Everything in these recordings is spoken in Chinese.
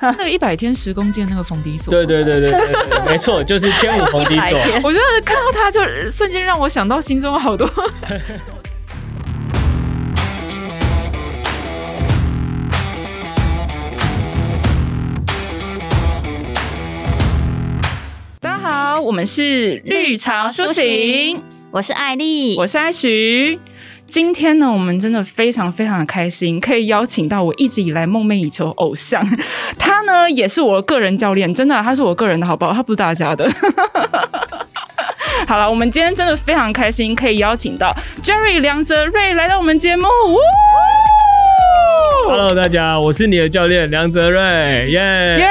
是 那个一百天十公斤那个冯迪索。对对对对对，没错，就是千五冯迪索。我觉得看到他就瞬间让我想到心中好多。大家好，我们是绿潮苏醒，我是艾丽，我是艾徐。今天呢，我们真的非常非常的开心，可以邀请到我一直以来梦寐以求的偶像，他呢也是我的个人教练，真的，他是我个人的好不好？他不是大家的。好了，我们今天真的非常开心，可以邀请到 Jerry 梁哲瑞来到我们节目。Hello，大家，我是你的教练梁哲瑞，耶、yeah! 耶、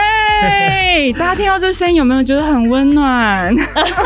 yeah! 大家听到这声音有没有觉得很温暖？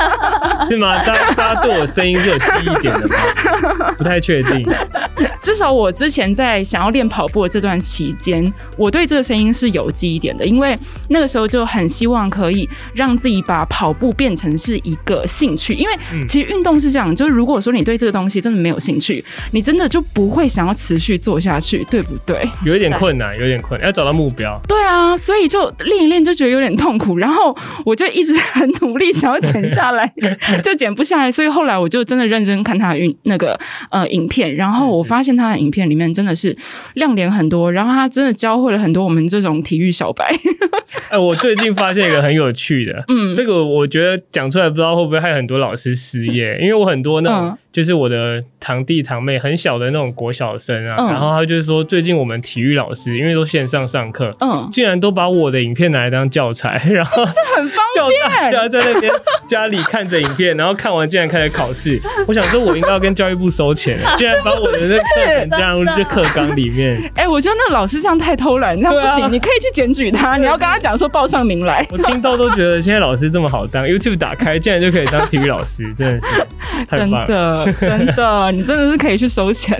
是吗？大家大家对我声音是有记忆点的吗？不太确定。至少我之前在想要练跑步的这段期间，我对这个声音是有记忆点的，因为那个时候就很希望可以让自己把跑步变成是一个兴趣，因为其实运动是这样，就是如果说你对这个东西真的没有兴趣，你真的就不会想要持续做下去，对不对？有一点困难，有点困难，要找到目标。对啊，所以就练一练就觉得有点痛苦，然后我就一直很努力想要减下来，就减不下来，所以后来我就真的认真看他的运那个呃影片，然后我发现他的影片里面真的是亮点很多，然后他真的教会了很多我们这种体育小白。哎，我最近发现一个很有趣的，嗯，这个我觉得讲出来不知道会不会害很多老师失业，因为我很多那种就是我的堂弟堂妹很小的那种国小生啊，然后他就是说最近我们体育老师因为都线上上课，嗯，竟然都把我的影片拿来当教材，然后这很方便，叫大家在那边家里看着影片，然后看完竟然开始考试。我想说，我应该要跟教育部收钱，竟然把我的那课程加入这课纲里面。哎，我觉得那老师这样太偷懒，这样不行，你可以去检举他，你要跟他讲说报上名来。我听到都觉得现在老师这么好当，YouTube 打开竟然就可以当体育老师，真的是 太棒了，真的真的，你真的是可以去收钱。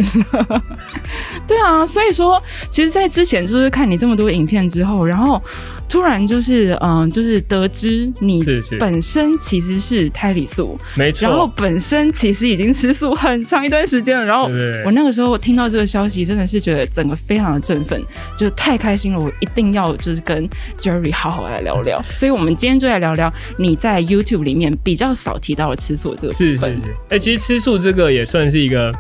对啊，所以说，其实，在之前就是看你这么多影片之后，然后。突然就是嗯，就是得知你本身其实是胎里素，没错。然后本身其实已经吃素很长一段时间了。然后我那个时候听到这个消息，真的是觉得整个非常的振奋，就太开心了。我一定要就是跟 Jerry 好好来聊聊。所以我们今天就来聊聊你在 YouTube 里面比较少提到的吃素这个部分。是是是。哎、欸，其实吃素这个也算是一个。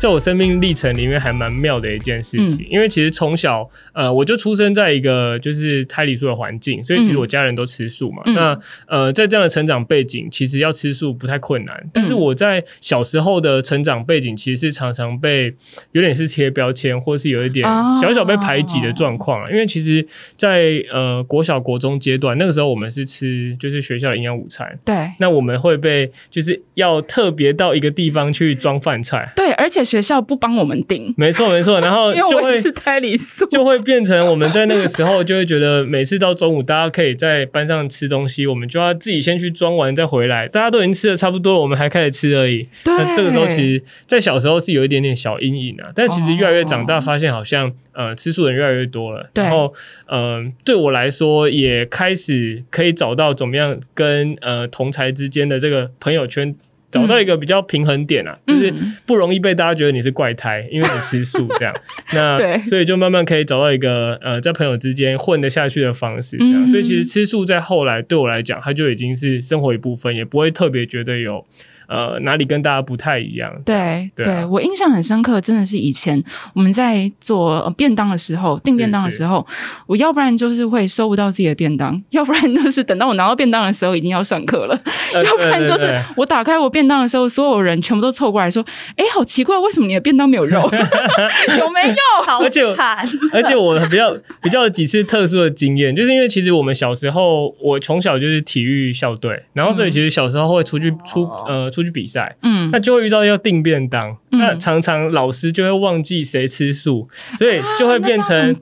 在我生命历程里面还蛮妙的一件事情，嗯、因为其实从小呃我就出生在一个就是胎里素的环境，所以其实我家人都吃素嘛。嗯、那呃在这样的成长背景，其实要吃素不太困难。嗯、但是我在小时候的成长背景，其实是常常被有点是贴标签，或是有一点小小被排挤的状况。哦、因为其实在，在呃国小国中阶段，那个时候我们是吃就是学校的营养午餐，对。那我们会被就是要特别到一个地方去装饭菜，对，而且。学校不帮我们订，没错没错，然后就会是胎里素，就会变成我们在那个时候就会觉得，每次到中午大家可以在班上吃东西，我们就要自己先去装完再回来。大家都已经吃的差不多了，我们还开始吃而已。对，那这个时候其实，在小时候是有一点点小阴影啊，但其实越来越长大，发现好像呃吃素的人越来越多了。然后嗯、呃，对我来说也开始可以找到怎么样跟呃同才之间的这个朋友圈。找到一个比较平衡点啊，嗯、就是不容易被大家觉得你是怪胎，因为你吃素 这样。那所以就慢慢可以找到一个呃，在朋友之间混得下去的方式这样。嗯、所以其实吃素在后来对我来讲，它就已经是生活一部分，也不会特别觉得有。呃，哪里跟大家不太一样？对对，我印象很深刻，真的是以前我们在做便当的时候，订便当的时候，我要不然就是会收不到自己的便当，要不然就是等到我拿到便当的时候已经要上课了，呃、要不然就是我打开我便当的时候，所有人全部都凑过来说：“哎、欸，好奇怪，为什么你的便当没有肉？有没有？”好惨！而且我比较比较几次特殊的经验，就是因为其实我们小时候，我从小就是体育校队，然后所以其实小时候会出去出呃出。出去比赛，嗯，那就会遇到要订便当，嗯、那常常老师就会忘记谁吃素，所以就会变成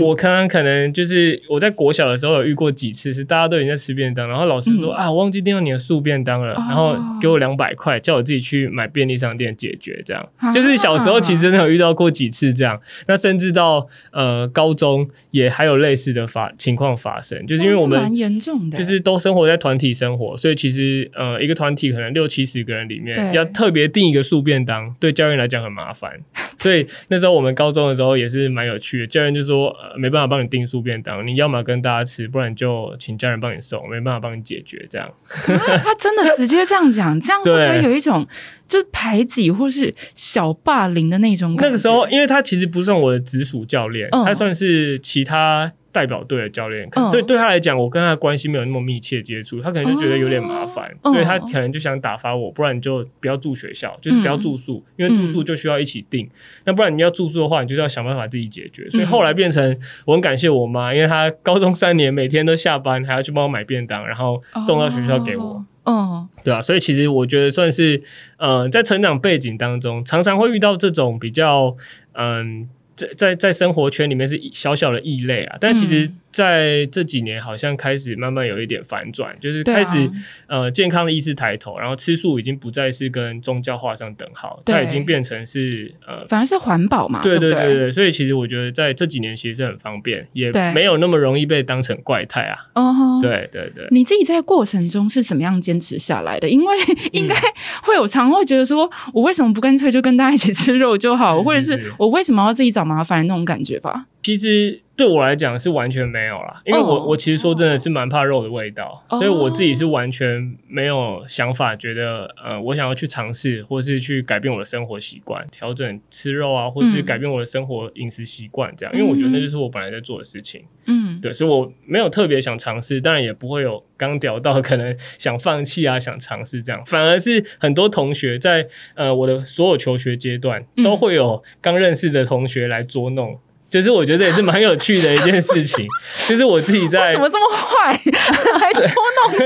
我刚刚可能就是我在国小的时候有遇过几次，是大家都已经在吃便当，然后老师说、嗯、啊，我忘记订到你的素便当了，哦、然后给我两百块，叫我自己去买便利商店解决，这样、啊、就是小时候其实真的有遇到过几次这样，那甚至到呃高中也还有类似的发情况发生，就是因为我们蛮严重的，就是都生活在团体生活，所以其实呃一个团体可能六七十。几个人里面，要特别订一个素便当，对教练来讲很麻烦。所以那时候我们高中的时候也是蛮有趣的，教练就说、呃、没办法帮你订素便当，你要么跟大家吃，不然就请家人帮你送，没办法帮你解决这样。啊、他真的直接这样讲，这样会不会有一种就是排挤或是小霸凌的那种感觉？那个时候，因为他其实不算我的直属教练，嗯、他算是其他。代表队的教练，可是对对他来讲，我跟他的关系没有那么密切接触，他可能就觉得有点麻烦，所以他可能就想打发我，不然你就不要住学校，就是不要住宿，因为住宿就需要一起订，那不然你要住宿的话，你就要想办法自己解决。所以后来变成我很感谢我妈，因为她高中三年每天都下班还要去帮我买便当，然后送到学校给我。嗯，对啊，所以其实我觉得算是，呃，在成长背景当中，常常会遇到这种比较，嗯。在在在生活圈里面是小小的异类啊，但其实在这几年好像开始慢慢有一点反转，嗯、就是开始、啊、呃健康的意识抬头，然后吃素已经不再是跟宗教画上等号，它已经变成是呃反而是环保嘛，对对对对，对，所以其实我觉得在这几年其实是很方便，也没有那么容易被当成怪胎啊。哦，对对对，你自己在过程中是怎么样坚持下来的？因为应该会有常会觉得说，我为什么不干脆就跟大家一起吃肉就好，是是是或者是我为什么要自己找麻烦那种感觉吧？其实对我来讲是完全没有啦，因为我、oh. 我其实说真的是蛮怕肉的味道，oh. 所以我自己是完全没有想法，觉得呃，我想要去尝试，或是去改变我的生活习惯，调整吃肉啊，或是改变我的生活饮食习惯这样，嗯、因为我觉得那就是我本来在做的事情。嗯，对，所以我没有特别想尝试，当然也不会有刚聊到 可能想放弃啊，想尝试这样，反而是很多同学在呃我的所有求学阶段都会有刚认识的同学来捉弄。就是我觉得这也是蛮有趣的一件事情，就是我自己在怎么这么坏，还捉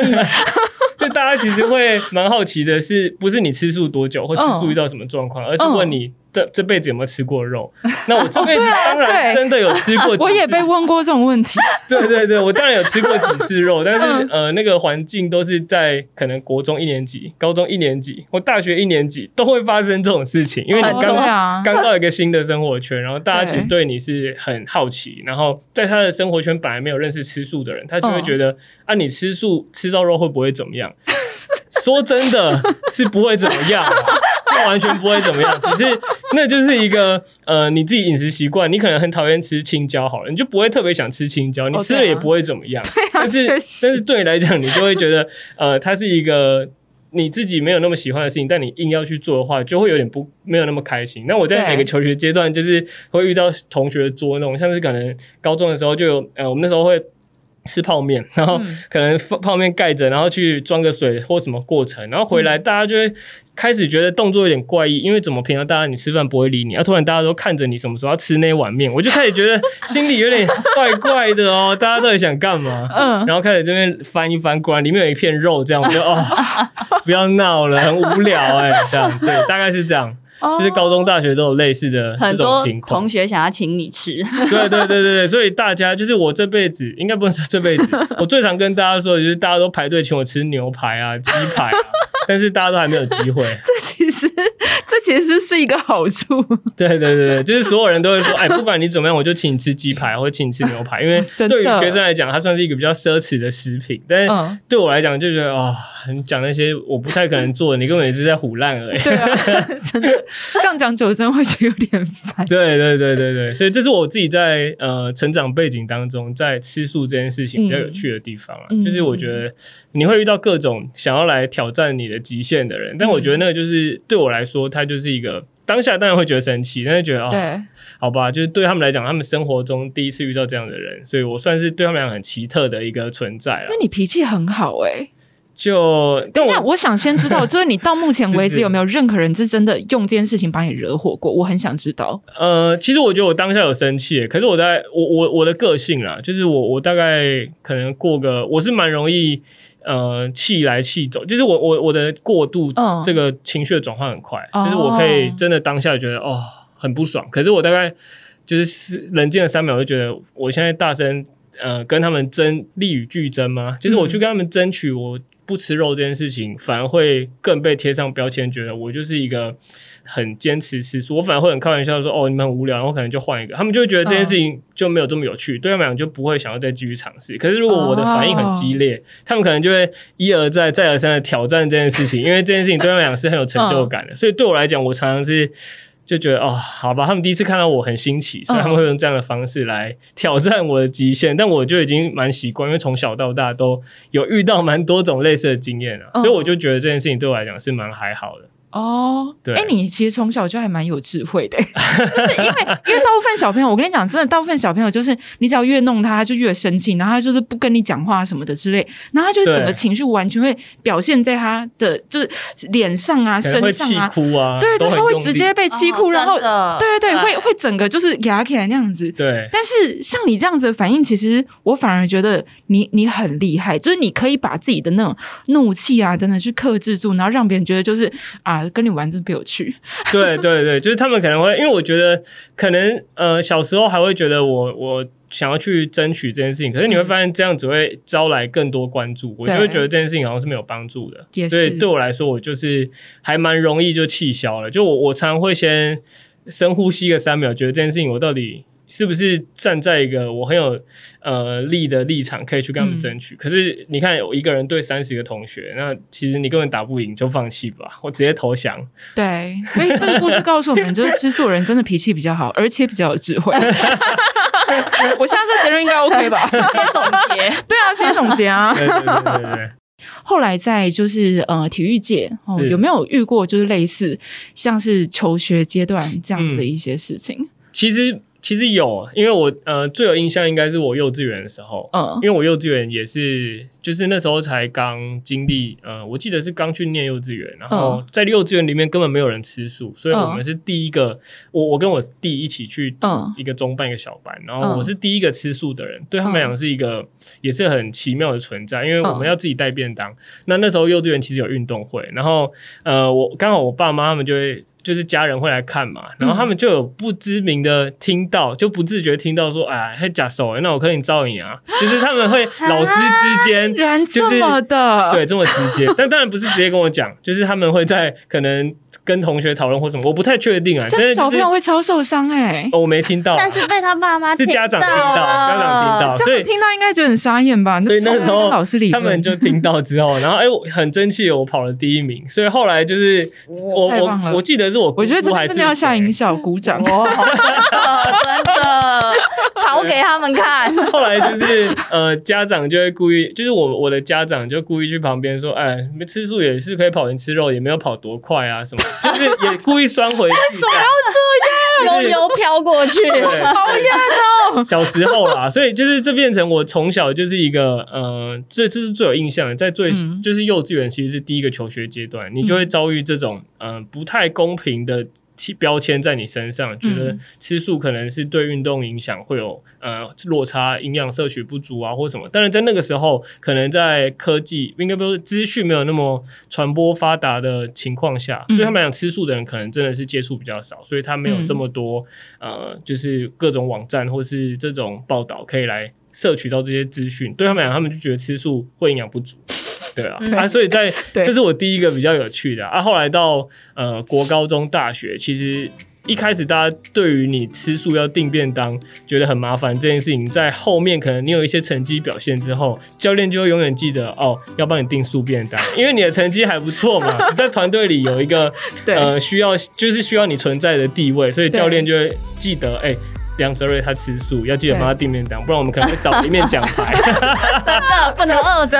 弄你？就大家其实会蛮好奇的是，不是你吃素多久，或吃素遇到什么状况，而是问你。这这辈子有没有吃过肉？那我这辈子 当然真的有吃过。我也被问过这种问题。对对对，我当然有吃过几次肉，但是呃，那个环境都是在可能国中一年级、高中一年级或大学一年级都会发生这种事情，因为你刚刚到一个新的生活圈，然后大家其实对你是很好奇，然后在他的生活圈本来没有认识吃素的人，他就会觉得啊，你吃素吃到肉会不会怎么样？说真的是不会怎么样啊。完全不会怎么样，只是那就是一个呃，你自己饮食习惯，你可能很讨厌吃青椒，好了，你就不会特别想吃青椒，你吃了也不会怎么样。但是，但是对你来讲，你就会觉得呃，它是一个你自己没有那么喜欢的事情，但你硬要去做的话，就会有点不没有那么开心。那我在每个求学阶段，就是会遇到同学捉弄，像是可能高中的时候就有呃，我们那时候会。吃泡面，然后可能泡面盖着，然后去装个水或什么过程，然后回来大家就会开始觉得动作有点怪异，因为怎么平常大家你吃饭不会理你，然后突然大家都看着你什么时候要吃那碗面，我就开始觉得 心里有点怪怪的哦，大家到底想干嘛？嗯，然后开始这边翻一翻，果然里面有一片肉，这样我就哦，不要闹了，很无聊哎，这样对，大概是这样。就是高中、大学都有类似的这种情况，很多同学想要请你吃。对对对对对，所以大家就是我这辈子 应该不能说这辈子，我最常跟大家说的就是大家都排队请我吃牛排啊、鸡排啊，但是大家都还没有机会。这其实这其实是一个好处。对对对对，就是所有人都会说，哎，不管你怎么样，我就请你吃鸡排，或者请你吃牛排，因为对于学生来讲，它算是一个比较奢侈的食品，但是对我来讲就觉得啊。哦你讲那些我不太可能做的，你根本也是在胡烂而已。对啊，真的这样讲久真的会觉得有点烦。对对对对对，所以这是我自己在呃成长背景当中，在吃素这件事情比较有趣的地方啊。嗯、就是我觉得你会遇到各种想要来挑战你的极限的人，嗯、但我觉得那个就是对我来说，他就是一个当下当然会觉得生气，但是觉得啊，哦、对好吧，就是对他们来讲，他们生活中第一次遇到这样的人，所以我算是对他们来讲很奇特的一个存在了。那你脾气很好哎、欸。就，但我我想先知道，就是你到目前为止有没有任何人是真的用这件事情把你惹火过？我很想知道。呃，其实我觉得我当下有生气，可是我在我我我的个性啦，就是我我大概可能过个，我是蛮容易呃气来气走，就是我我我的过度这个情绪的转换很快，嗯、就是我可以真的当下觉得哦很不爽，可是我大概就是冷静了三秒，就觉得我现在大声呃跟他们争利与俱争吗？就是我去跟他们争取我。不吃肉这件事情，反而会更被贴上标签，觉得我就是一个很坚持吃素。我反而会很开玩笑说：“哦，你们很无聊，然后可能就换一个。”他们就会觉得这件事情就没有这么有趣，嗯、对他们讲就不会想要再继续尝试。可是如果我的反应很激烈，哦、他们可能就会一而再、再而三的挑战这件事情，因为这件事情对他们讲是很有成就感的。嗯、所以对我来讲，我常常是。就觉得哦，好吧，他们第一次看到我很新奇，所以他们会用这样的方式来挑战我的极限。嗯、但我就已经蛮习惯，因为从小到大都有遇到蛮多种类似的经验了，嗯、所以我就觉得这件事情对我来讲是蛮还好的。哦，对，哎，你其实从小就还蛮有智慧的，就是因为因为大部分小朋友，我跟你讲，真的，大部分小朋友就是你只要越弄他，他就越生气，然后他就是不跟你讲话什么的之类，然后他就整个情绪完全会表现在他的就是脸上啊、身上啊，哭啊，对对，他会直接被气哭，然后对对对，会会整个就是牙起来那样子。对，但是像你这样子的反应，其实我反而觉得你你很厉害，就是你可以把自己的那种怒气啊真的去克制住，然后让别人觉得就是啊，跟你玩真的有趣，对对对，就是他们可能会，因为我觉得可能呃小时候还会觉得我我想要去争取这件事情，可是你会发现这样只会招来更多关注，嗯、我就会觉得这件事情好像是没有帮助的。所以对我来说，我就是还蛮容易就气消了。就我我常常会先深呼吸个三秒，觉得这件事情我到底。是不是站在一个我很有呃利的立场，可以去跟他们争取？嗯、可是你看，有一个人对三十个同学，那其实你根本打不赢，就放弃吧，我直接投降。对，所以这个故事告诉我们，就是吃素人真的脾气比较好，而且比较有智慧。我现在这结论应该 OK 吧？直接总结，对啊，直接总结啊。对对对对对。后来在就是呃体育界哦，有没有遇过就是类似像是求学阶段这样子的一些事情？嗯、其实。其实有，因为我呃最有印象应该是我幼稚园的时候，嗯，因为我幼稚园也是，就是那时候才刚经历，呃，我记得是刚去念幼稚园，然后在幼稚园里面根本没有人吃素，所以我们是第一个，我我跟我弟一起去一个中班一个小班，然后我是第一个吃素的人，对他们来讲是一个也是很奇妙的存在，因为我们要自己带便当，那那时候幼稚园其实有运动会，然后呃我刚好我爸妈他们就会。就是家人会来看嘛，然后他们就有不知名的听到，嗯、就不自觉听到说，哎，还假手，那我可以照你啊。就是他们会老师之间，就是这么的，对，这么直接。但当然不是直接跟我讲，就是他们会在可能。跟同学讨论或什么，我不太确定啊。这小朋友会超受伤哎！我没听到，但是被他爸妈是家长听到，家长听到，所以听到应该觉得很傻眼吧？所以那时候老师他们就听到之后，然后哎，我很争气，我跑了第一名。所以后来就是我我我记得是我，我觉得这真的要下音效，鼓掌哦，真的 跑给他们看。后来就是呃，家长就会故意，就是我我的家长就故意去旁边说，哎，你吃素也是可以跑赢吃肉，也没有跑多快啊什么。就是也故意酸回去，为什么要这样？油油飘过去，讨厌哦！小时候啦，所以就是这变成我从小就是一个呃，这这是最有印象的，在最、嗯、就是幼稚园其实是第一个求学阶段，你就会遭遇这种呃不太公平的。标签在你身上，觉得吃素可能是对运动影响会有呃落差，营养摄取不足啊，或什么。当然，在那个时候，可能在科技应该不是资讯没有那么传播发达的情况下，对他们来讲，吃素的人可能真的是接触比较少，所以他没有这么多呃，就是各种网站或是这种报道可以来摄取到这些资讯。对他们来讲，他们就觉得吃素会营养不足。对啊，嗯、啊，所以在 对这是我第一个比较有趣的啊。啊后来到呃国高中大学，其实一开始大家对于你吃素要订便当觉得很麻烦这件事情，在后面可能你有一些成绩表现之后，教练就会永远记得哦，要帮你订素便当，因为你的成绩还不错嘛，你在团队里有一个呃需要就是需要你存在的地位，所以教练就会记得哎。梁哲瑞他吃素，要记得帮他订便当，不然我们可能会少一面奖牌。真的不能饿着。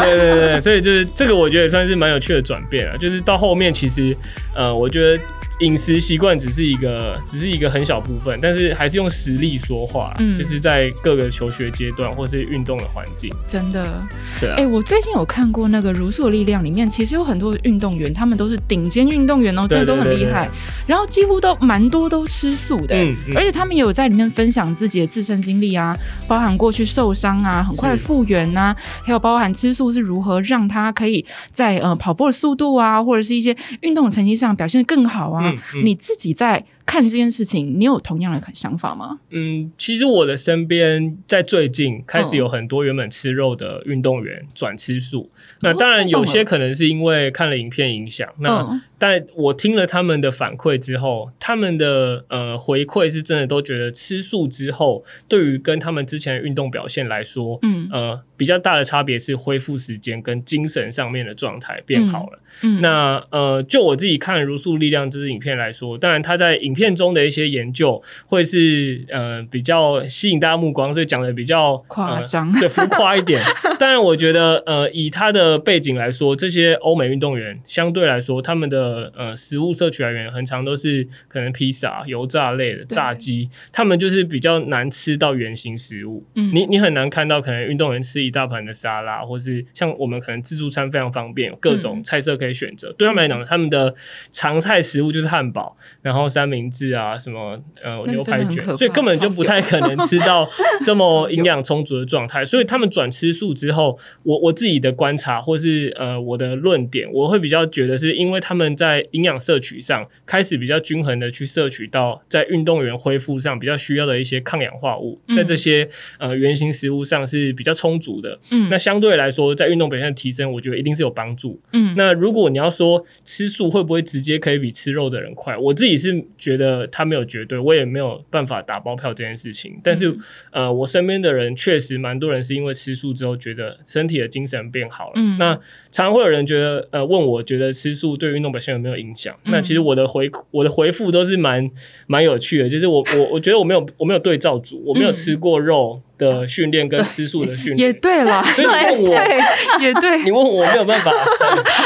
对对对对对，所以就是这个，我觉得也算是蛮有趣的转变啊。就是到后面，其实呃，我觉得。饮食习惯只是一个，只是一个很小部分，但是还是用实力说话。嗯，就是在各个求学阶段或是运动的环境，真的。对啊。哎、欸，我最近有看过那个《如素的力量》里面，其实有很多运动员，他们都是顶尖运动员哦，真的都很厉害。然后几乎都蛮多都吃素的，嗯嗯、而且他们也有在里面分享自己的自身经历啊，包含过去受伤啊，很快复原呐，还有包含吃素是如何让他可以在呃跑步的速度啊，或者是一些运动成绩上表现得更好啊。嗯嗯、你自己在看这件事情，你有同样的想法吗？嗯，其实我的身边在最近开始有很多原本吃肉的运动员转吃素。哦、那当然有些可能是因为看了影片影响。哦、那但我听了他们的反馈之后，他们的呃回馈是真的都觉得吃素之后，对于跟他们之前的运动表现来说，嗯呃。比较大的差别是恢复时间跟精神上面的状态变好了。嗯，嗯那呃，就我自己看《如素力量》这支影片来说，当然他在影片中的一些研究会是呃比较吸引大家目光，所以讲的比较夸张，对，浮夸一点。当然，我觉得呃以他的背景来说，这些欧美运动员相对来说，他们的呃食物摄取来源很常都是可能披萨、油炸类的炸鸡，他们就是比较难吃到原型食物。嗯，你你很难看到可能运动员吃一。大盘的沙拉，或是像我们可能自助餐非常方便，有各种菜色可以选择。嗯、对他们来讲，他们的常态食物就是汉堡，然后三明治啊，什么呃牛排卷，所以根本就不太可能吃到这么营养充足的状态。所以他们转吃素之后，我我自己的观察，或是呃我的论点，我会比较觉得是因为他们在营养摄取上开始比较均衡的去摄取到在运动员恢复上比较需要的一些抗氧化物，在这些呃原型食物上是比较充足的。嗯，那相对来说，在运动表现的提升，我觉得一定是有帮助。嗯，那如果你要说吃素会不会直接可以比吃肉的人快，我自己是觉得他没有绝对，我也没有办法打包票这件事情。但是，嗯、呃，我身边的人确实蛮多人是因为吃素之后觉得身体的精神变好了。嗯，那常常会有人觉得，呃，问我觉得吃素对运动表现有没有影响？嗯、那其实我的回我的回复都是蛮蛮有趣的，就是我我我觉得我没有我没有对照组，我没有吃过肉。嗯的训练跟吃素的训练。也对了，所以你问我对也对，你问我没有办法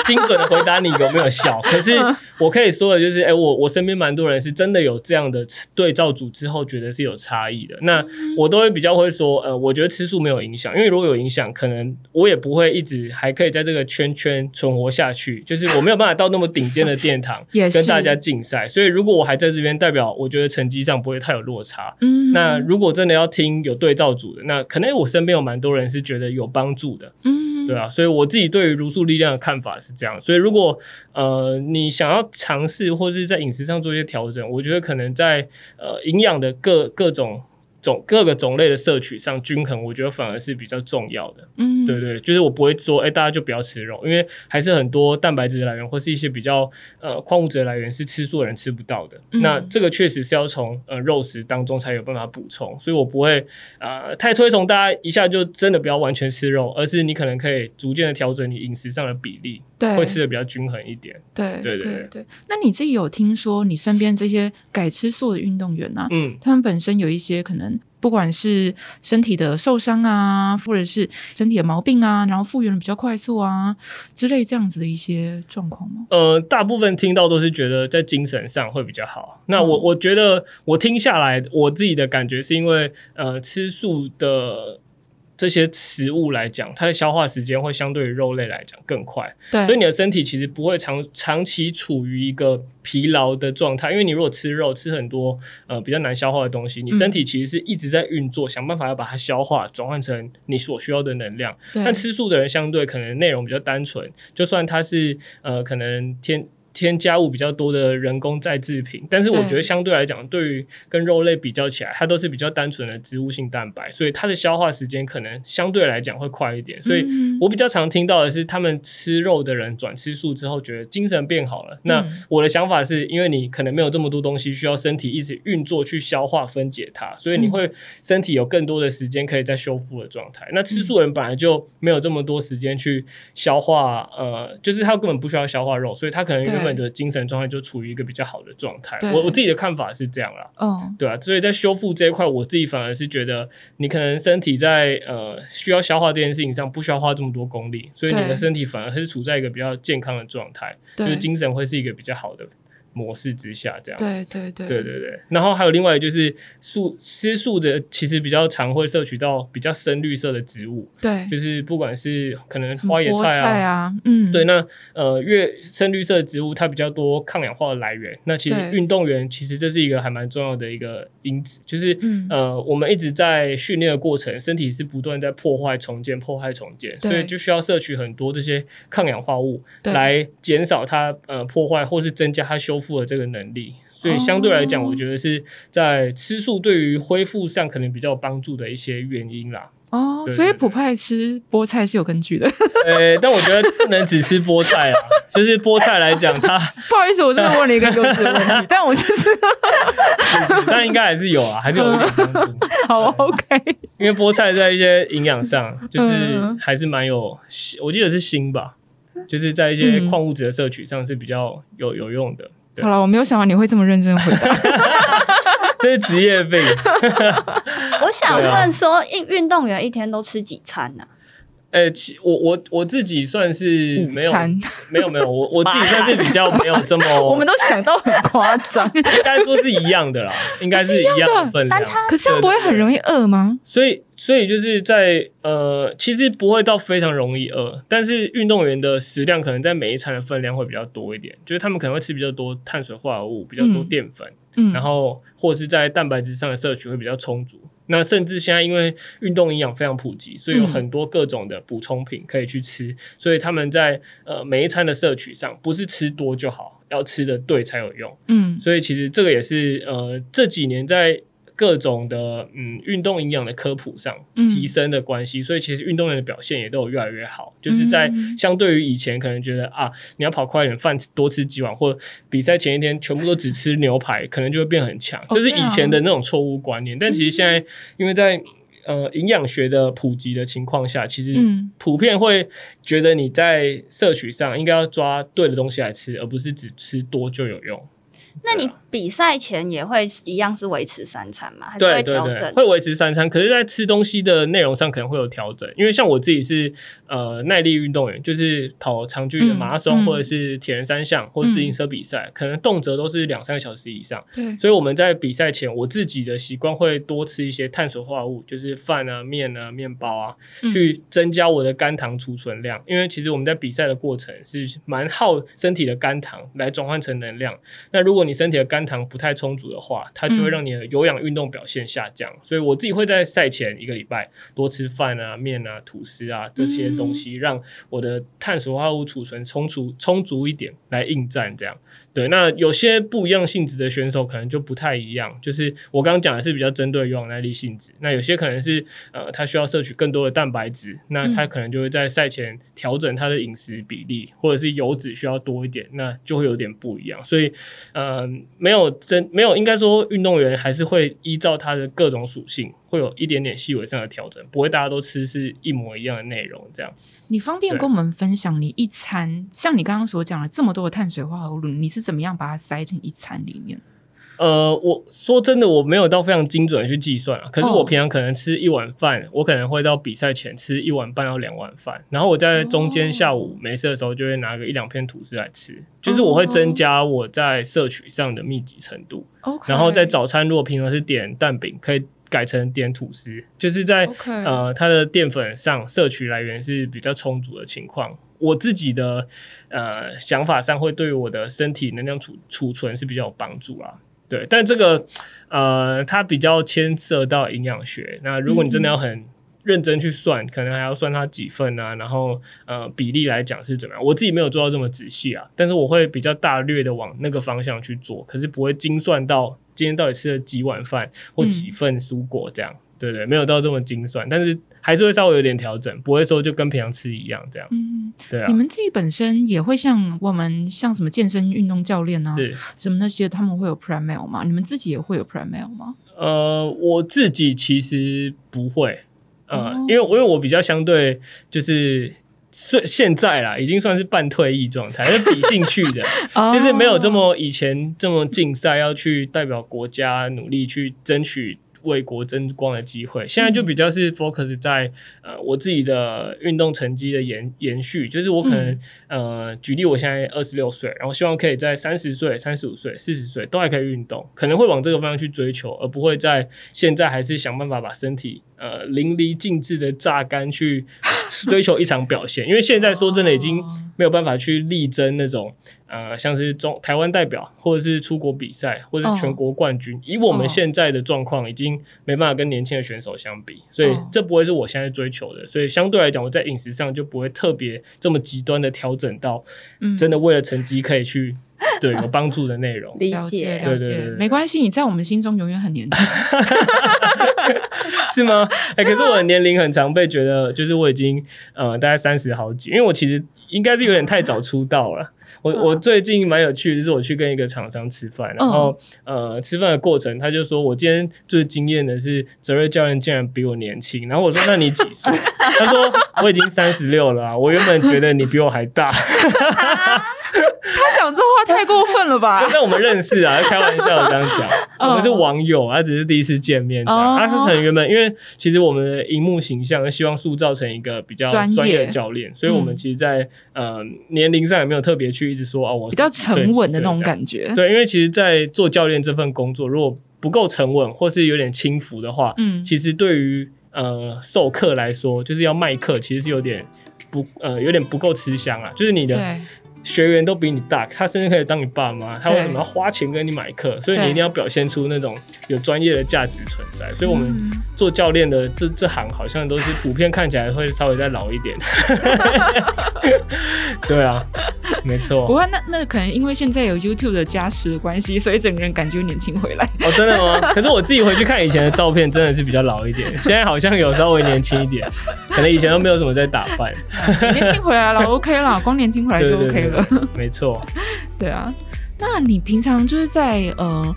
精准的回答你有没有效，可是我可以说的就是，哎、欸，我我身边蛮多人是真的有这样的对照组之后觉得是有差异的，那我都会比较会说，呃，我觉得吃素没有影响，因为如果有影响，可能我也不会一直还可以在这个圈圈存活下去，就是我没有办法到那么顶尖的殿堂跟大家竞赛，所以如果我还在这边，代表我觉得成绩上不会太有落差。嗯，那如果真的要听有对照组。那可能我身边有蛮多人是觉得有帮助的，嗯，对啊，所以我自己对于茹素力量的看法是这样。所以如果呃你想要尝试或是在饮食上做一些调整，我觉得可能在呃营养的各各种。种各个种类的摄取上均衡，我觉得反而是比较重要的。嗯，对对，就是我不会说，哎、欸，大家就不要吃肉，因为还是很多蛋白质的来源或是一些比较呃矿物质的来源是吃素的人吃不到的。嗯、那这个确实是要从呃肉食当中才有办法补充，所以我不会呃太推崇大家一下就真的不要完全吃肉，而是你可能可以逐渐的调整你饮食上的比例，对，会吃的比较均衡一点。对对对对，对。那你自己有听说你身边这些改吃素的运动员呢、啊？嗯，他们本身有一些可能。不管是身体的受伤啊，或者是身体的毛病啊，然后复原的比较快速啊之类这样子的一些状况吗？呃，大部分听到都是觉得在精神上会比较好。那我我觉得我听下来，我自己的感觉是因为呃吃素的。这些食物来讲，它的消化时间会相对于肉类来讲更快，对，所以你的身体其实不会长长期处于一个疲劳的状态。因为你如果吃肉，吃很多呃比较难消化的东西，你身体其实是一直在运作，嗯、想办法要把它消化，转换成你所需要的能量。对但吃素的人相对可能内容比较单纯，就算它是呃可能天。添加物比较多的人工再制品，但是我觉得相对来讲，对于跟肉类比较起来，它都是比较单纯的植物性蛋白，所以它的消化时间可能相对来讲会快一点。所以我比较常听到的是，他们吃肉的人转吃素之后，觉得精神变好了。那我的想法是因为你可能没有这么多东西需要身体一直运作去消化分解它，所以你会身体有更多的时间可以在修复的状态。那吃素人本来就没有这么多时间去消化，呃，就是他根本不需要消化肉，所以他可能原本的精神状态就处于一个比较好的状态，我我自己的看法是这样啦，嗯，对啊，所以在修复这一块，我自己反而是觉得，你可能身体在呃需要消化这件事情上不需要花这么多功力，所以你的身体反而是处在一个比较健康的状态，对就是精神会是一个比较好的。模式之下，这样对对对对对对。然后还有另外就是素吃素的，其实比较常会摄取到比较深绿色的植物，对，就是不管是可能花野菜啊，啊嗯，对，那呃越深绿色的植物，它比较多抗氧化的来源。那其实运动员其实这是一个还蛮重要的一个因子，就是、嗯、呃我们一直在训练的过程，身体是不断在破坏重建、破坏重建，所以就需要摄取很多这些抗氧化物来减少它呃破坏或是增加它修复。复的这个能力，所以相对来讲，我觉得是在吃素对于恢复上可能比较有帮助的一些原因啦。哦，对对对，所以普派吃菠菜是有根据的。呃，但我觉得不能只吃菠菜啊，就是菠菜来讲，它不好意思，我真的问了一个幼稚的问题，但我就是，但应该还是有啊，还是有一点帮助。好，OK。因为菠菜在一些营养上，就是还是蛮有，我记得是锌吧，就是在一些矿物质的摄取上是比较有有用的。好了，我没有想到你会这么认真回答。这是职业病。我想问说，运运动员一天都吃几餐呢？啊？呃、欸，其我我我自己算是没有没有没有，我我自己算是比较 没有这么，我们都想到很夸张，应该说是一样的啦，应该是一样的分量，可是这样不会很容易饿吗？所以所以就是在呃，其实不会到非常容易饿，但是运动员的食量可能在每一餐的分量会比较多一点，就是他们可能会吃比较多碳水化合物，比较多淀粉。然后或是在蛋白质上的摄取会比较充足。那甚至现在因为运动营养非常普及，所以有很多各种的补充品可以去吃。嗯、所以他们在呃每一餐的摄取上，不是吃多就好，要吃的对才有用。嗯，所以其实这个也是呃这几年在。各种的嗯运动营养的科普上提升的关系，嗯、所以其实运动员的表现也都有越来越好。嗯、就是在相对于以前，可能觉得啊，你要跑快一点，饭多吃几碗，或比赛前一天全部都只吃牛排，可能就会变很强。这是以前的那种错误观念。嗯、但其实现在，因为在呃营养学的普及的情况下，其实普遍会觉得你在摄取上应该要抓对的东西来吃，而不是只吃多就有用。那你比赛前也会一样是维持三餐嘛？还是会调整？对对对，会维持三餐，可是，在吃东西的内容上可能会有调整。因为像我自己是呃耐力运动员，就是跑长距离的马拉松，或者是铁人三项或者自行车比赛，嗯、可能动辄都是两三个小时以上。对，所以我们在比赛前，我自己的习惯会多吃一些碳水化合物，就是饭啊、面啊、面包啊，去增加我的肝糖储存量。因为其实我们在比赛的过程是蛮耗身体的肝糖来转换成能量。那如果你身体的肝糖不太充足的话，它就会让你的有氧运动表现下降。嗯、所以我自己会在赛前一个礼拜多吃饭啊、面啊、吐司啊这些东西，让我的碳水化合物储存充足充足一点来应战。这样对。那有些不一样性质的选手可能就不太一样。就是我刚刚讲的是比较针对有氧耐力性质。那有些可能是呃，他需要摄取更多的蛋白质，那他可能就会在赛前调整他的饮食比例，或者是油脂需要多一点，那就会有点不一样。所以呃。嗯，没有没有真没有，应该说运动员还是会依照他的各种属性，会有一点点细微上的调整，不会大家都吃是一模一样的内容。这样，你方便跟我们分享你一餐，像你刚刚所讲的这么多的碳水化合物，你是怎么样把它塞进一餐里面？呃，我说真的，我没有到非常精准的去计算啊。可是我平常可能吃一碗饭，oh. 我可能会到比赛前吃一碗半到两碗饭，然后我在中间下午没事的时候，就会拿个一两片吐司来吃，就是我会增加我在摄取上的密集程度。然后在早餐，如果平常是点蛋饼，可以改成点吐司，就是在.呃它的淀粉上摄取来源是比较充足的情况。我自己的呃想法上，会对我的身体能量储储存是比较有帮助啊。对，但这个，呃，它比较牵涉到营养学。那如果你真的要很认真去算，嗯、可能还要算它几份啊，然后呃比例来讲是怎么样？我自己没有做到这么仔细啊，但是我会比较大略的往那个方向去做，可是不会精算到今天到底吃了几碗饭或几份蔬果这样。嗯对对，没有到这么精算，但是还是会稍微有点调整，不会说就跟平常吃一样这样。嗯，对啊。你们自己本身也会像我们像什么健身运动教练啊，是什么那些，他们会有 Prep Meal 吗？你们自己也会有 Prep Meal 吗？呃，我自己其实不会，呃，哦、因为因为我比较相对就是现现在啦，已经算是半退役状态，是比兴趣的，哦、就是没有这么以前这么竞赛，要去代表国家努力去争取。为国争光的机会，现在就比较是 focus 在呃我自己的运动成绩的延延续，就是我可能、嗯、呃举例，我现在二十六岁，然后希望可以在三十岁、三十五岁、四十岁都还可以运动，可能会往这个方向去追求，而不会在现在还是想办法把身体呃淋漓尽致的榨干去追求一场表现，因为现在说真的已经没有办法去力争那种。呃，像是中台湾代表，或者是出国比赛，或者是全国冠军，oh. 以我们现在的状况，已经没办法跟年轻的选手相比，所以这不会是我现在追求的。所以相对来讲，我在饮食上就不会特别这么极端的调整到，真的为了成绩可以去 对有帮助的内容。理解，了解，没关系，你在我们心中永远很年轻，是吗？哎、欸，可是我的年龄很常被觉得，就是我已经呃大概三十好几，因为我其实应该是有点太早出道了。我我最近蛮有趣的，就是我去跟一个厂商吃饭，然后、嗯、呃吃饭的过程，他就说我今天最惊艳的是泽瑞教练竟然比我年轻，然后我说那你几岁？他说我已经三十六了啊，我原本觉得你比我还大。他讲这话太过分了吧？那我们认识啊，开玩笑这样讲，我们是网友，他只是第一次见面这样。他可能原本因为其实我们的荧幕形象希望塑造成一个比较专业的教练，所以我们其实在，在呃年龄上也没有特别去。一直说啊，我比较沉稳的那种感觉。对，因为其实，在做教练这份工作，如果不够沉稳，或是有点轻浮的话，嗯，其实对于呃授课来说，就是要卖课，其实是有点不呃有点不够吃香啊。就是你的。学员都比你大，他甚至可以当你爸妈，他为什么要花钱跟你买课？所以你一定要表现出那种有专业的价值存在。所以，我们做教练的这这行好像都是普遍看起来会稍微再老一点。对啊，没错。不过那那可能因为现在有 YouTube 的加持的关系，所以整个人感觉年轻回来。哦，真的吗？可是我自己回去看以前的照片，真的是比较老一点。现在好像有稍微年轻一点，可能以前都没有什么在打扮。年轻回来了，OK 了，光年轻回来就 OK 了。没错，对啊，那你平常就是在呃。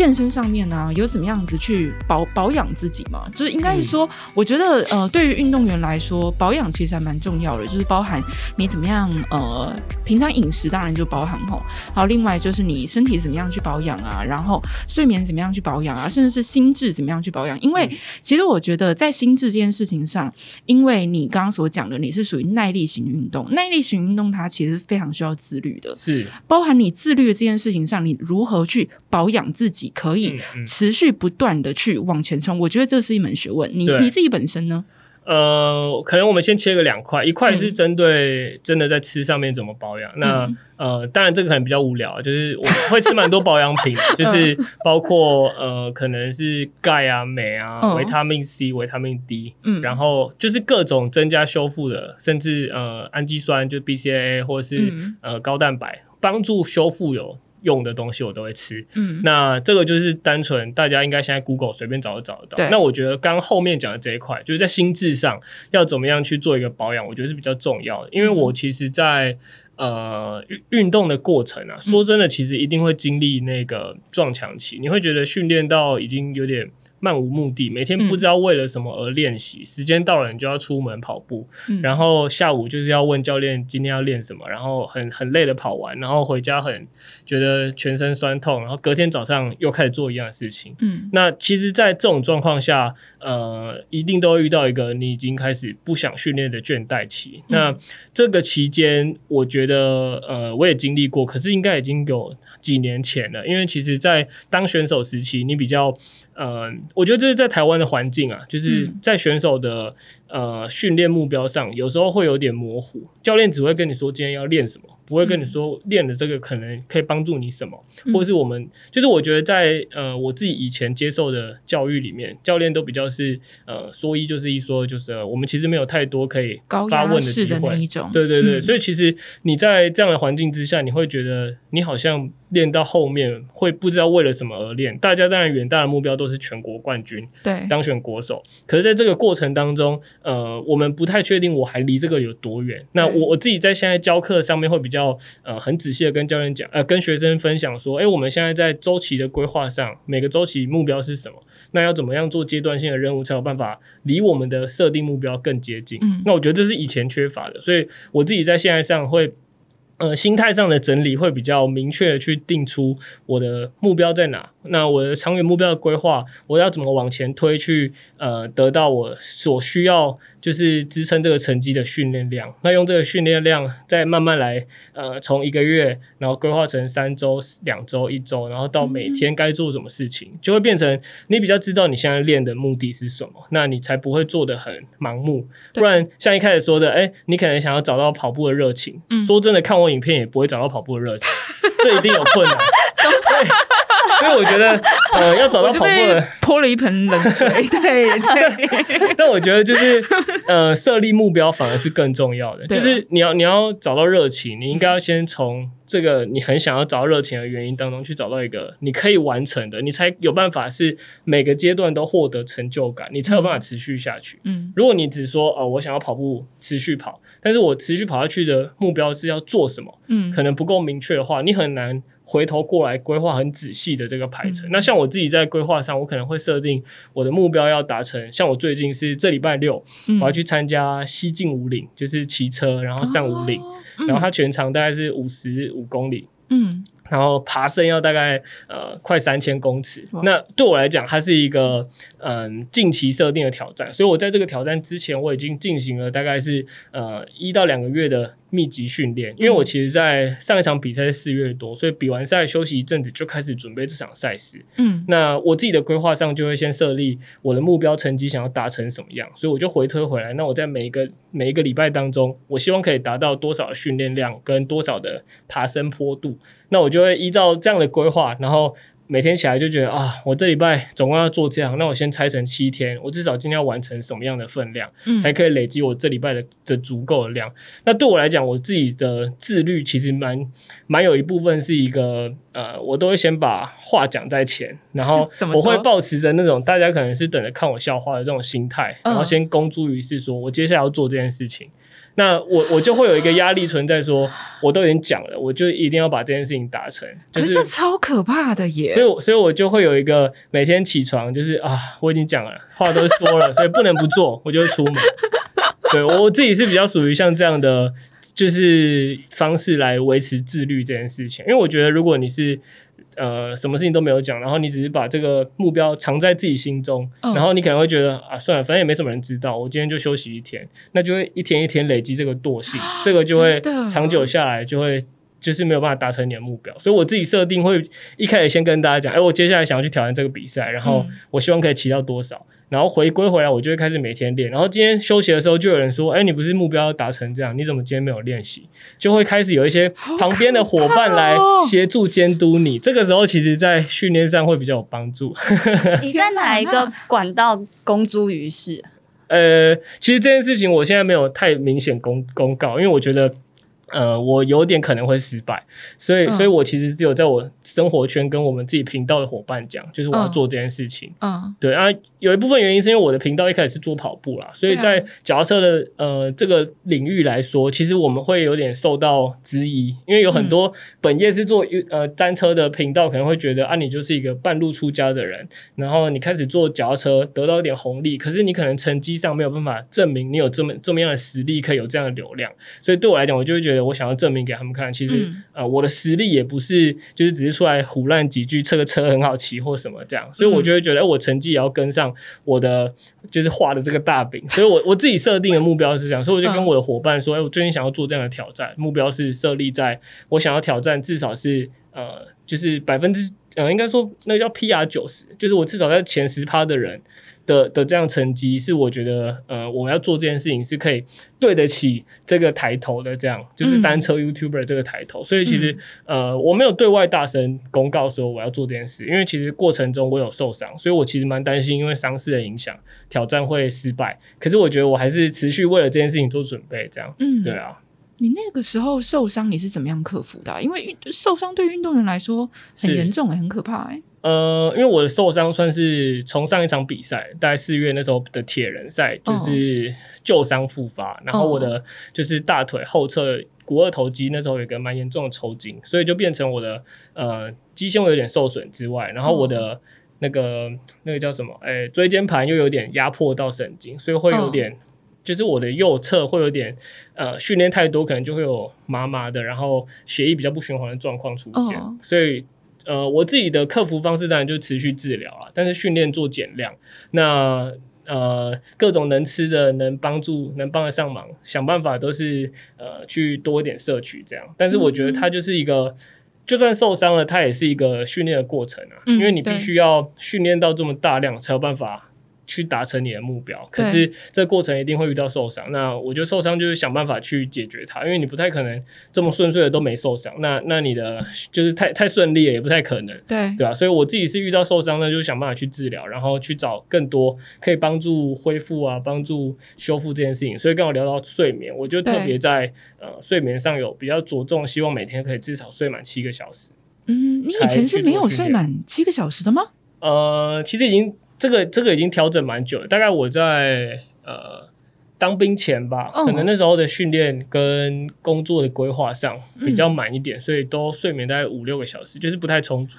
健身上面呢、啊，有怎么样子去保保养自己吗？就是应该是说，我觉得呃，对于运动员来说，保养其实还蛮重要的，就是包含你怎么样呃，平常饮食当然就包含吼，还有另外就是你身体怎么样去保养啊，然后睡眠怎么样去保养啊，甚至是心智怎么样去保养。因为其实我觉得在心智这件事情上，因为你刚刚所讲的，你是属于耐力型运动，耐力型运动它其实非常需要自律的，是。包含你自律的这件事情上，你如何去保养自己。可以持续不断的去往前冲，我觉得这是一门学问。你你自己本身呢？呃，可能我们先切个两块，一块是针对真的在吃上面怎么保养。嗯、那呃，当然这个可能比较无聊，就是我会吃蛮多保养品，就是包括呃，可能是钙啊、镁啊、维他命 C、维他命 D，嗯，然后就是各种增加修复的，甚至呃氨基酸，就 BCAA 或者是、嗯、呃高蛋白，帮助修复有。用的东西我都会吃，嗯，那这个就是单纯大家应该现在 Google 随便找都找得到。那我觉得刚后面讲的这一块，就是在心智上要怎么样去做一个保养，我觉得是比较重要的。因为我其实在，在呃运动的过程啊，说真的，其实一定会经历那个撞墙期，你会觉得训练到已经有点。漫无目的，每天不知道为了什么而练习。嗯、时间到了，你就要出门跑步，嗯、然后下午就是要问教练今天要练什么，然后很很累的跑完，然后回家很觉得全身酸痛，然后隔天早上又开始做一样的事情。嗯，那其实，在这种状况下，呃，一定都会遇到一个你已经开始不想训练的倦怠期。嗯、那这个期间，我觉得，呃，我也经历过，可是应该已经有几年前了，因为其实，在当选手时期，你比较。呃，我觉得这是在台湾的环境啊，就是在选手的。呃，训练目标上有时候会有点模糊，教练只会跟你说今天要练什么，不会跟你说练的这个可能可以帮助你什么，嗯、或是我们就是我觉得在呃我自己以前接受的教育里面，教练都比较是呃说一就是一，说就是我们其实没有太多可以发问的机会，对对对，嗯、所以其实你在这样的环境之下，你会觉得你好像练到后面会不知道为了什么而练，大家当然远大的目标都是全国冠军，对，当选国手，可是在这个过程当中。呃，我们不太确定我还离这个有多远。那我我自己在现在教课上面会比较呃很仔细的跟教练讲，呃跟学生分享说，哎、欸，我们现在在周期的规划上，每个周期目标是什么？那要怎么样做阶段性的任务才有办法离我们的设定目标更接近？嗯，那我觉得这是以前缺乏的，所以我自己在现在上会。呃，心态上的整理会比较明确的去定出我的目标在哪，那我的长远目标的规划，我要怎么往前推去，呃，得到我所需要。就是支撑这个成绩的训练量，那用这个训练量再慢慢来，呃，从一个月，然后规划成三周、两周、一周，然后到每天该做什么事情，嗯、就会变成你比较知道你现在练的目的是什么，那你才不会做的很盲目。不然像一开始说的，哎、欸，你可能想要找到跑步的热情，嗯、说真的，看我影片也不会找到跑步的热情，这一定有困难。对所以我觉得 呃，要找到跑步的，泼了一盆冷水。对 对。但我觉得就是呃，设立目标反而是更重要的，就是你要你要找到热情，你应该要先从。这个你很想要找到热情的原因当中去找到一个你可以完成的，你才有办法是每个阶段都获得成就感，你才有办法持续下去。嗯，如果你只说哦，我想要跑步持续跑，但是我持续跑下去的目标是要做什么？嗯，可能不够明确的话，你很难。回头过来规划很仔细的这个排程。嗯、那像我自己在规划上，我可能会设定我的目标要达成。像我最近是这礼拜六，嗯、我要去参加西进五岭，就是骑车然后上五岭，然后它全长大概是五十五公里。嗯。然后爬升要大概呃快三千公尺，那对我来讲，它是一个嗯近期设定的挑战，所以我在这个挑战之前，我已经进行了大概是呃一到两个月的密集训练，因为我其实，在上一场比赛是四月多，所以比完赛休息一阵子就开始准备这场赛事。嗯，那我自己的规划上就会先设立我的目标成绩想要达成什么样，所以我就回推回来，那我在每一个每一个礼拜当中，我希望可以达到多少训练量跟多少的爬升坡度。那我就会依照这样的规划，然后每天起来就觉得啊，我这礼拜总共要做这样，那我先拆成七天，我至少今天要完成什么样的分量，嗯、才可以累积我这礼拜的的足够的量。那对我来讲，我自己的自律其实蛮蛮有一部分是一个呃，我都会先把话讲在前，然后 我会保持着那种大家可能是等着看我笑话的这种心态，然后先公诸于世，说我接下来要做这件事情。那我我就会有一个压力存在，说我都已经讲了，我就一定要把这件事情达成。就是、可是这超可怕的耶！所以，所以我就会有一个每天起床，就是啊，我已经讲了，话都说了，所以不能不做，我就会出门。对，我自己是比较属于像这样的，就是方式来维持自律这件事情，因为我觉得如果你是。呃，什么事情都没有讲，然后你只是把这个目标藏在自己心中，嗯、然后你可能会觉得啊，算了，反正也没什么人知道，我今天就休息一天，那就会一天一天累积这个惰性，啊、这个就会长久下来，就会就是没有办法达成你的目标。所以我自己设定会一开始先跟大家讲，哎，我接下来想要去挑战这个比赛，然后我希望可以骑到多少。嗯然后回归回来，我就会开始每天练。然后今天休息的时候，就有人说：“哎，你不是目标要达成这样，你怎么今天没有练习？”就会开始有一些旁边的伙伴来协助监督你。这个时候，其实在训练上会比较有帮助。你在哪一个管道公诸于世？呃，其实这件事情我现在没有太明显公公告，因为我觉得。呃，我有点可能会失败，所以，嗯、所以我其实只有在我生活圈跟我们自己频道的伙伴讲，就是我要做这件事情。嗯，对啊，有一部分原因是因为我的频道一开始是做跑步啦，所以在脚踏车的呃这个领域来说，其实我们会有点受到质疑，因为有很多本业是做呃单车的频道，可能会觉得啊，你就是一个半路出家的人，然后你开始做脚踏车得到一点红利，可是你可能成绩上没有办法证明你有这么这么样的实力，可以有这样的流量，所以对我来讲，我就会觉得。我想要证明给他们看，其实、嗯、呃，我的实力也不是，就是只是出来胡乱几句，这个车很好骑或什么这样，所以我就会觉得，哎、嗯，我成绩也要跟上我的，就是画的这个大饼。所以我我自己设定的目标是这样，所以我就跟我的伙伴说，哎、嗯，我最近想要做这样的挑战，目标是设立在我想要挑战至少是呃，就是百分之呃，应该说那个叫 PR 九十，就是我至少在前十趴的人。的的这样成绩是我觉得呃，我要做这件事情是可以对得起这个抬头的，这样就是单车 YouTuber 这个抬头。嗯、所以其实呃，我没有对外大声公告说我要做这件事，因为其实过程中我有受伤，所以我其实蛮担心因为伤势的影响，挑战会失败。可是我觉得我还是持续为了这件事情做准备，这样。嗯，对啊。你那个时候受伤，你是怎么样克服的啊？因为受伤对运动员来说很严重，很可怕哎。呃，因为我的受伤算是从上一场比赛，大概四月那时候的铁人赛，就是旧伤复发，哦、然后我的就是大腿后侧股二头肌那时候有一个蛮严重的抽筋，所以就变成我的呃肌纤维有点受损之外，然后我的那个、哦、那个叫什么？哎，椎间盘又有点压迫到神经，所以会有点。哦就是我的右侧会有点，呃，训练太多，可能就会有麻麻的，然后血液比较不循环的状况出现。Oh. 所以，呃，我自己的克服方式当然就持续治疗啊，但是训练做减量。那呃，各种能吃的、能帮助、能帮得上忙，想办法都是呃去多一点摄取这样。但是我觉得它就是一个，mm hmm. 就算受伤了，它也是一个训练的过程啊，mm hmm. 因为你必须要训练到这么大量才有办法。去达成你的目标。可是这过程一定会遇到受伤，那我觉得受伤就是想办法去解决它，因为你不太可能这么顺遂的都没受伤。那那你的就是太太顺利了，也不太可能，对对吧？所以我自己是遇到受伤呢，就想办法去治疗，然后去找更多可以帮助恢复啊、帮助修复这件事情。所以刚我聊到睡眠，我就特别在呃睡眠上有比较着重，希望每天可以至少睡满七个小时。嗯，你以前是没有睡满七个小时的吗？呃，其实已经这个这个已经调整蛮久了。大概我在呃当兵前吧，哦、可能那时候的训练跟工作的规划上比较满一点，嗯、所以都睡眠大概五六个小时，就是不太充足。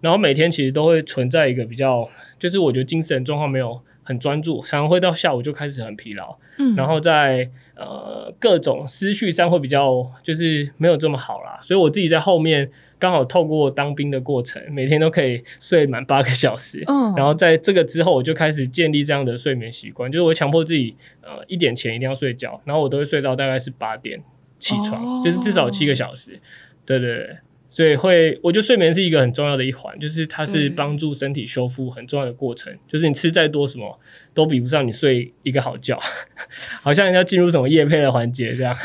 然后每天其实都会存在一个比较，就是我觉得精神状况没有很专注，常常会到下午就开始很疲劳。嗯，然后在呃各种思绪上会比较就是没有这么好啦。所以我自己在后面。刚好透过当兵的过程，每天都可以睡满八个小时。嗯，然后在这个之后，我就开始建立这样的睡眠习惯，就是我强迫自己，呃，一点前一定要睡觉，然后我都会睡到大概是八点起床，哦、就是至少七个小时。对对对。所以会，我觉得睡眠是一个很重要的一环，就是它是帮助身体修复很重要的过程。嗯、就是你吃再多什么，都比不上你睡一个好觉。好像要进入什么夜配的环节这样，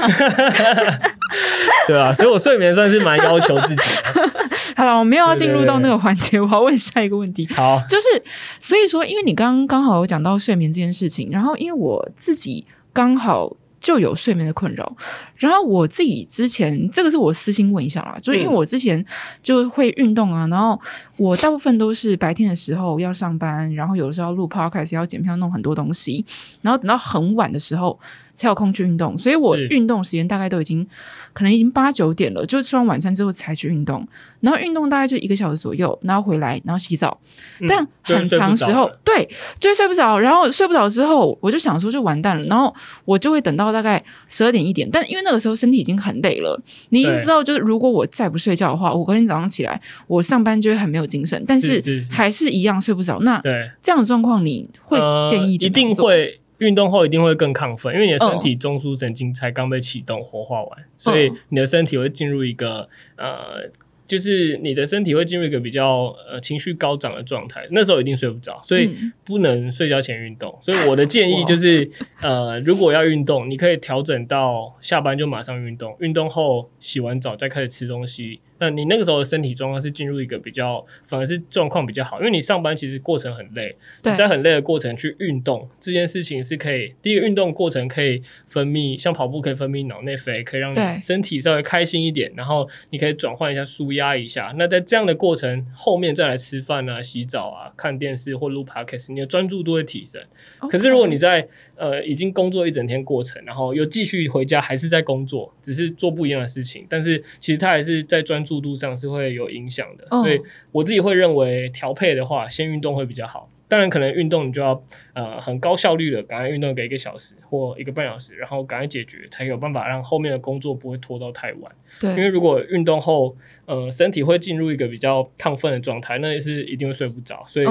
对啊，所以我睡眠算是蛮要求自己的。好了，我没有要进入到那个环节，我要问下一个问题。好，就是所以说，因为你刚刚刚好有讲到睡眠这件事情，然后因为我自己刚好。就有睡眠的困扰，然后我自己之前这个是我私心问一下啦，就是因为我之前就会运动啊，然后我大部分都是白天的时候要上班，然后有的时候要录 podcast 要剪片弄很多东西，然后等到很晚的时候。才有空去运动，所以我运动时间大概都已经可能已经八九点了，就吃完晚餐之后才去运动，然后运动大概就一个小时左右，然后回来，然后洗澡，嗯、但很长时候对，就睡不着，然后睡不着之后，我就想说就完蛋了，然后我就会等到大概十二点一点，但因为那个时候身体已经很累了，你已经知道，就是如果我再不睡觉的话，我隔天早上起来我上班就会很没有精神，但是还是一样睡不着。那对这样的状况，你会建议、呃、一定会。运动后一定会更亢奋，因为你的身体中枢神经才刚被启动活化完，所以你的身体会进入一个呃。就是你的身体会进入一个比较呃情绪高涨的状态，那时候一定睡不着，所以不能睡觉前运动。嗯、所以我的建议 就是，呃，如果要运动，你可以调整到下班就马上运动，运动后洗完澡再开始吃东西。那你那个时候的身体状况是进入一个比较，反而是状况比较好，因为你上班其实过程很累，对你在很累的过程去运动这件事情是可以，第一个运动过程可以分泌，像跑步可以分泌脑内啡，可以让你身体稍微开心一点，然后你可以转换一下舒压一下，那在这样的过程后面再来吃饭啊、洗澡啊、看电视或录 podcast，你的专注度会提升。可是如果你在呃已经工作一整天过程，然后又继续回家还是在工作，只是做不一样的事情，但是其实他还是在专注度上是会有影响的。Oh. 所以我自己会认为调配的话，先运动会比较好。当然，可能运动你就要呃很高效率的赶快运动个一个小时或一个半小时，然后赶快解决，才有办法让后面的工作不会拖到太晚。对，因为如果运动后呃身体会进入一个比较亢奋的状态，那也是一定会睡不着。所以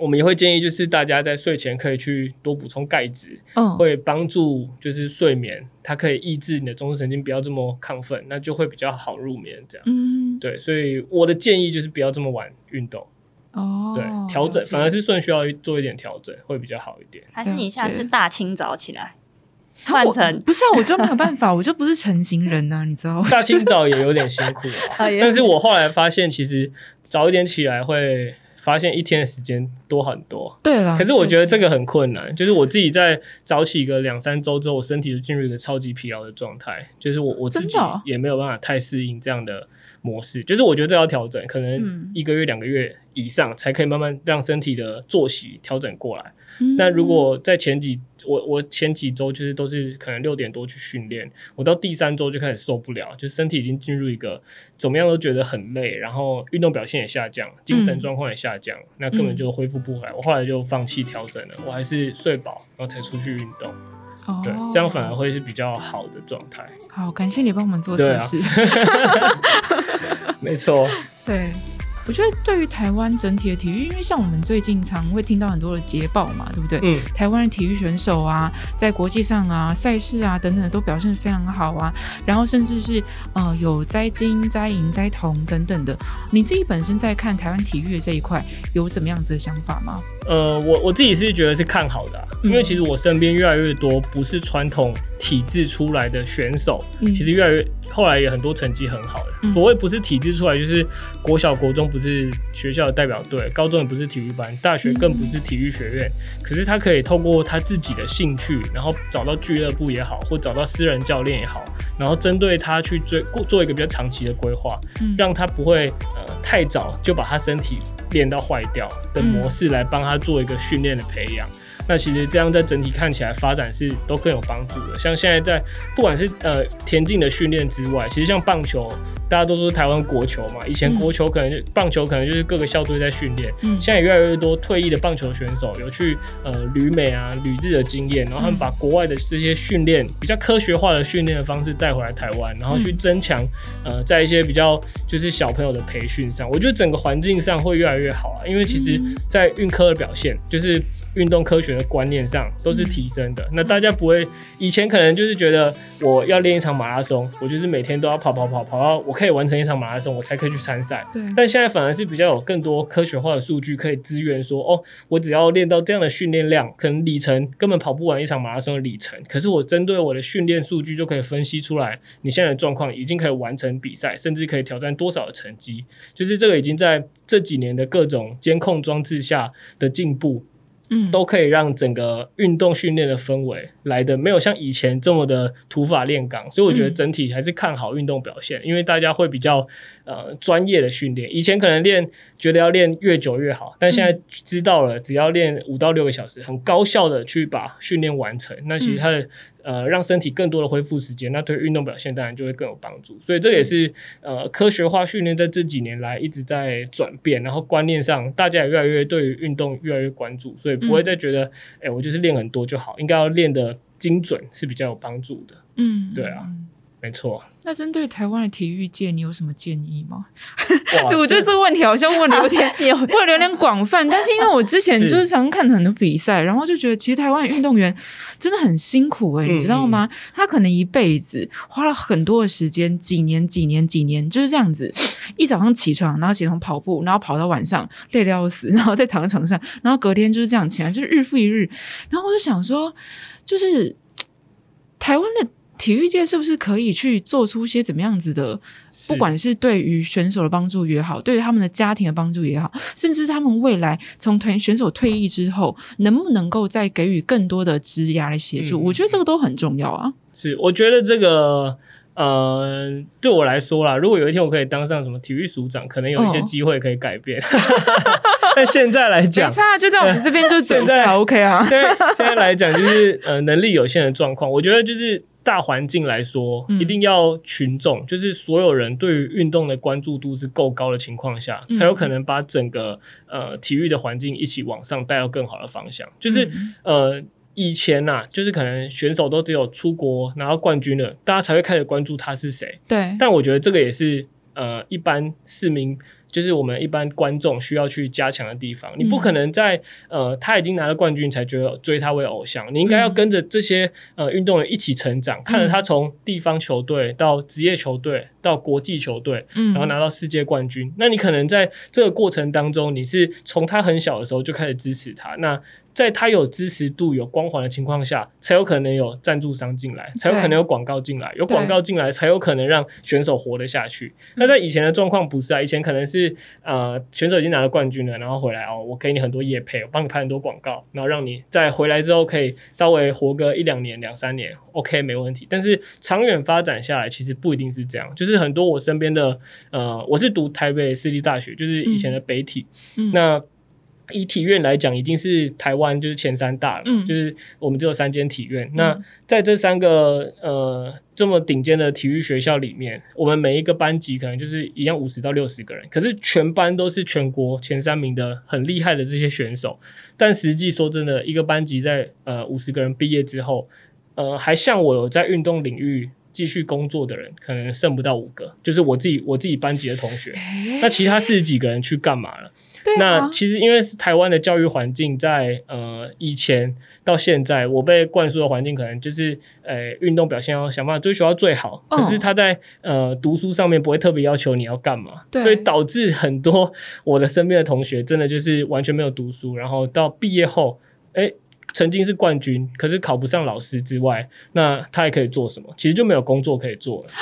我们也会建议，就是大家在睡前可以去多补充钙质，嗯，会帮助就是睡眠，它可以抑制你的中枢神经不要这么亢奋，那就会比较好入眠。这样，嗯，对，所以我的建议就是不要这么晚运动。哦，对，调整反而是顺序要做一点调整会比较好一点。还是你下次大清早起来换成不是啊？我就没有办法，我就不是成型人呐，你知道吗？大清早也有点辛苦啊，但是我后来发现，其实早一点起来会发现一天的时间多很多。对了，可是我觉得这个很困难，就是我自己在早起个两三周之后，我身体就进入一个超级疲劳的状态，就是我我自己也没有办法太适应这样的模式，就是我觉得这要调整，可能一个月两个月以上才可以慢慢让身体的作息调整过来。嗯、那如果在前几我我前几周就是都是可能六点多去训练，我到第三周就开始受不了，就身体已经进入一个怎么样都觉得很累，然后运动表现也下降，精神状况也下降，嗯、那根本就恢复不回来。我后来就放弃调整了，我还是睡饱然后才出去运动。哦、对，这样反而会是比较好的状态。好，感谢你帮我们做测试。没错。对。我觉得对于台湾整体的体育，因为像我们最近常会听到很多的捷报嘛，对不对？嗯。台湾的体育选手啊，在国际上啊、赛事啊等等的都表现非常好啊，然后甚至是呃有摘金、摘银、摘铜等等的。你自己本身在看台湾体育的这一块，有怎么样子的想法吗？呃，我我自己是觉得是看好的啊，因为其实我身边越来越多不是传统体制出来的选手，嗯，其实越来越后来也很多成绩很好的。嗯，所谓不是体制出来，就是国小、国中不是学校的代表队，高中也不是体育班，大学更不是体育学院。可是他可以透过他自己的兴趣，然后找到俱乐部也好，或找到私人教练也好，然后针对他去追做一个比较长期的规划，让他不会呃太早就把他身体练到坏掉的模式来帮他做一个训练的培养。那其实这样在整体看起来发展是都更有帮助的。像现在在不管是呃田径的训练之外，其实像棒球，大家都说台湾国球嘛，以前国球可能就棒球可能就是各个校队在训练，嗯，现在也越来越多退役的棒球选手有去呃旅美啊、旅日的经验，然后他们把国外的这些训练比较科学化的训练的方式带回来台湾，然后去增强呃在一些比较就是小朋友的培训上，我觉得整个环境上会越来越好啊，因为其实在运科的表现就是。运动科学的观念上都是提升的。那大家不会以前可能就是觉得我要练一场马拉松，我就是每天都要跑跑跑跑到我可以完成一场马拉松，我才可以去参赛。对。但现在反而是比较有更多科学化的数据可以支援说，哦，我只要练到这样的训练量，可能里程根本跑不完一场马拉松的里程，可是我针对我的训练数据就可以分析出来，你现在的状况已经可以完成比赛，甚至可以挑战多少的成绩。就是这个已经在这几年的各种监控装置下的进步。嗯，都可以让整个运动训练的氛围来的没有像以前这么的土法炼钢，所以我觉得整体还是看好运动表现，因为大家会比较呃专业的训练。以前可能练觉得要练越久越好，但现在知道了只要练五到六个小时，很高效的去把训练完成，那其实它的。呃，让身体更多的恢复时间，那对运动表现当然就会更有帮助。所以这也是呃科学化训练在这几年来一直在转变，然后观念上大家也越来越对于运动越来越关注，所以不会再觉得，哎、嗯欸，我就是练很多就好，应该要练得精准是比较有帮助的。嗯，对啊。没错，那针对台湾的体育界，你有什么建议吗？就 我觉得这个问题好像问的有点 有 问的有点广泛，但是因为我之前就是常看很多比赛，然后就觉得其实台湾运动员真的很辛苦诶、欸、你知道吗？他可能一辈子花了很多的时间，几年几年几年就是这样子，一早上起床，然后起床跑步，然后跑到晚上累得要死，然后再躺在床上，然后隔天就是这样起来，就是日复一日。然后我就想说，就是台湾的。体育界是不是可以去做出些怎么样子的？不管是对于选手的帮助也好，对于他们的家庭的帮助也好，甚至他们未来从退选手退役之后，能不能够再给予更多的职涯的协助？嗯，我觉得这个都很重要啊。是，我觉得这个呃，对我来说啦，如果有一天我可以当上什么体育署长，可能有一些机会可以改变。哦、但现在来讲，没差，就在我们这边就 现在 OK 啊。对，现在来讲就是呃能力有限的状况，我觉得就是。大环境来说，一定要群众，嗯、就是所有人对于运动的关注度是够高的情况下，嗯、才有可能把整个呃体育的环境一起往上带到更好的方向。就是、嗯、呃以前呐、啊，就是可能选手都只有出国拿到冠军了，大家才会开始关注他是谁。对，但我觉得这个也是呃一般市民。就是我们一般观众需要去加强的地方，你不可能在呃他已经拿了冠军才觉得追他为偶像，你应该要跟着这些呃运动员一起成长，看着他从地方球队到职业球队到国际球队，然后拿到世界冠军。那你可能在这个过程当中，你是从他很小的时候就开始支持他，那。在他有支持度、有光环的情况下，才有可能有赞助商进来，才有可能有广告进来，有广告进来，才有可能让选手活得下去。那在以前的状况不是啊，以前可能是呃选手已经拿了冠军了，然后回来哦，我给你很多业配，我帮你拍很多广告，然后让你在回来之后可以稍微活个一两年、两三年，OK 没问题。但是长远发展下来，其实不一定是这样。就是很多我身边的呃，我是读台北私立大学，就是以前的北体，嗯、那。以体院来讲，已经是台湾就是前三大了，嗯，就是我们只有三间体院。嗯、那在这三个呃这么顶尖的体育学校里面，我们每一个班级可能就是一样五十到六十个人，可是全班都是全国前三名的很厉害的这些选手。但实际说真的，一个班级在呃五十个人毕业之后，呃，还像我有在运动领域继续工作的人可能剩不到五个，就是我自己我自己班级的同学，那其他四十几个人去干嘛了？那其实因为是台湾的教育环境在呃以前到现在，我被灌输的环境可能就是呃运动表现要想办法追求到最好，哦、可是他在呃读书上面不会特别要求你要干嘛，所以导致很多我的身边的同学真的就是完全没有读书，然后到毕业后，诶曾经是冠军，可是考不上老师之外，那他还可以做什么？其实就没有工作可以做了。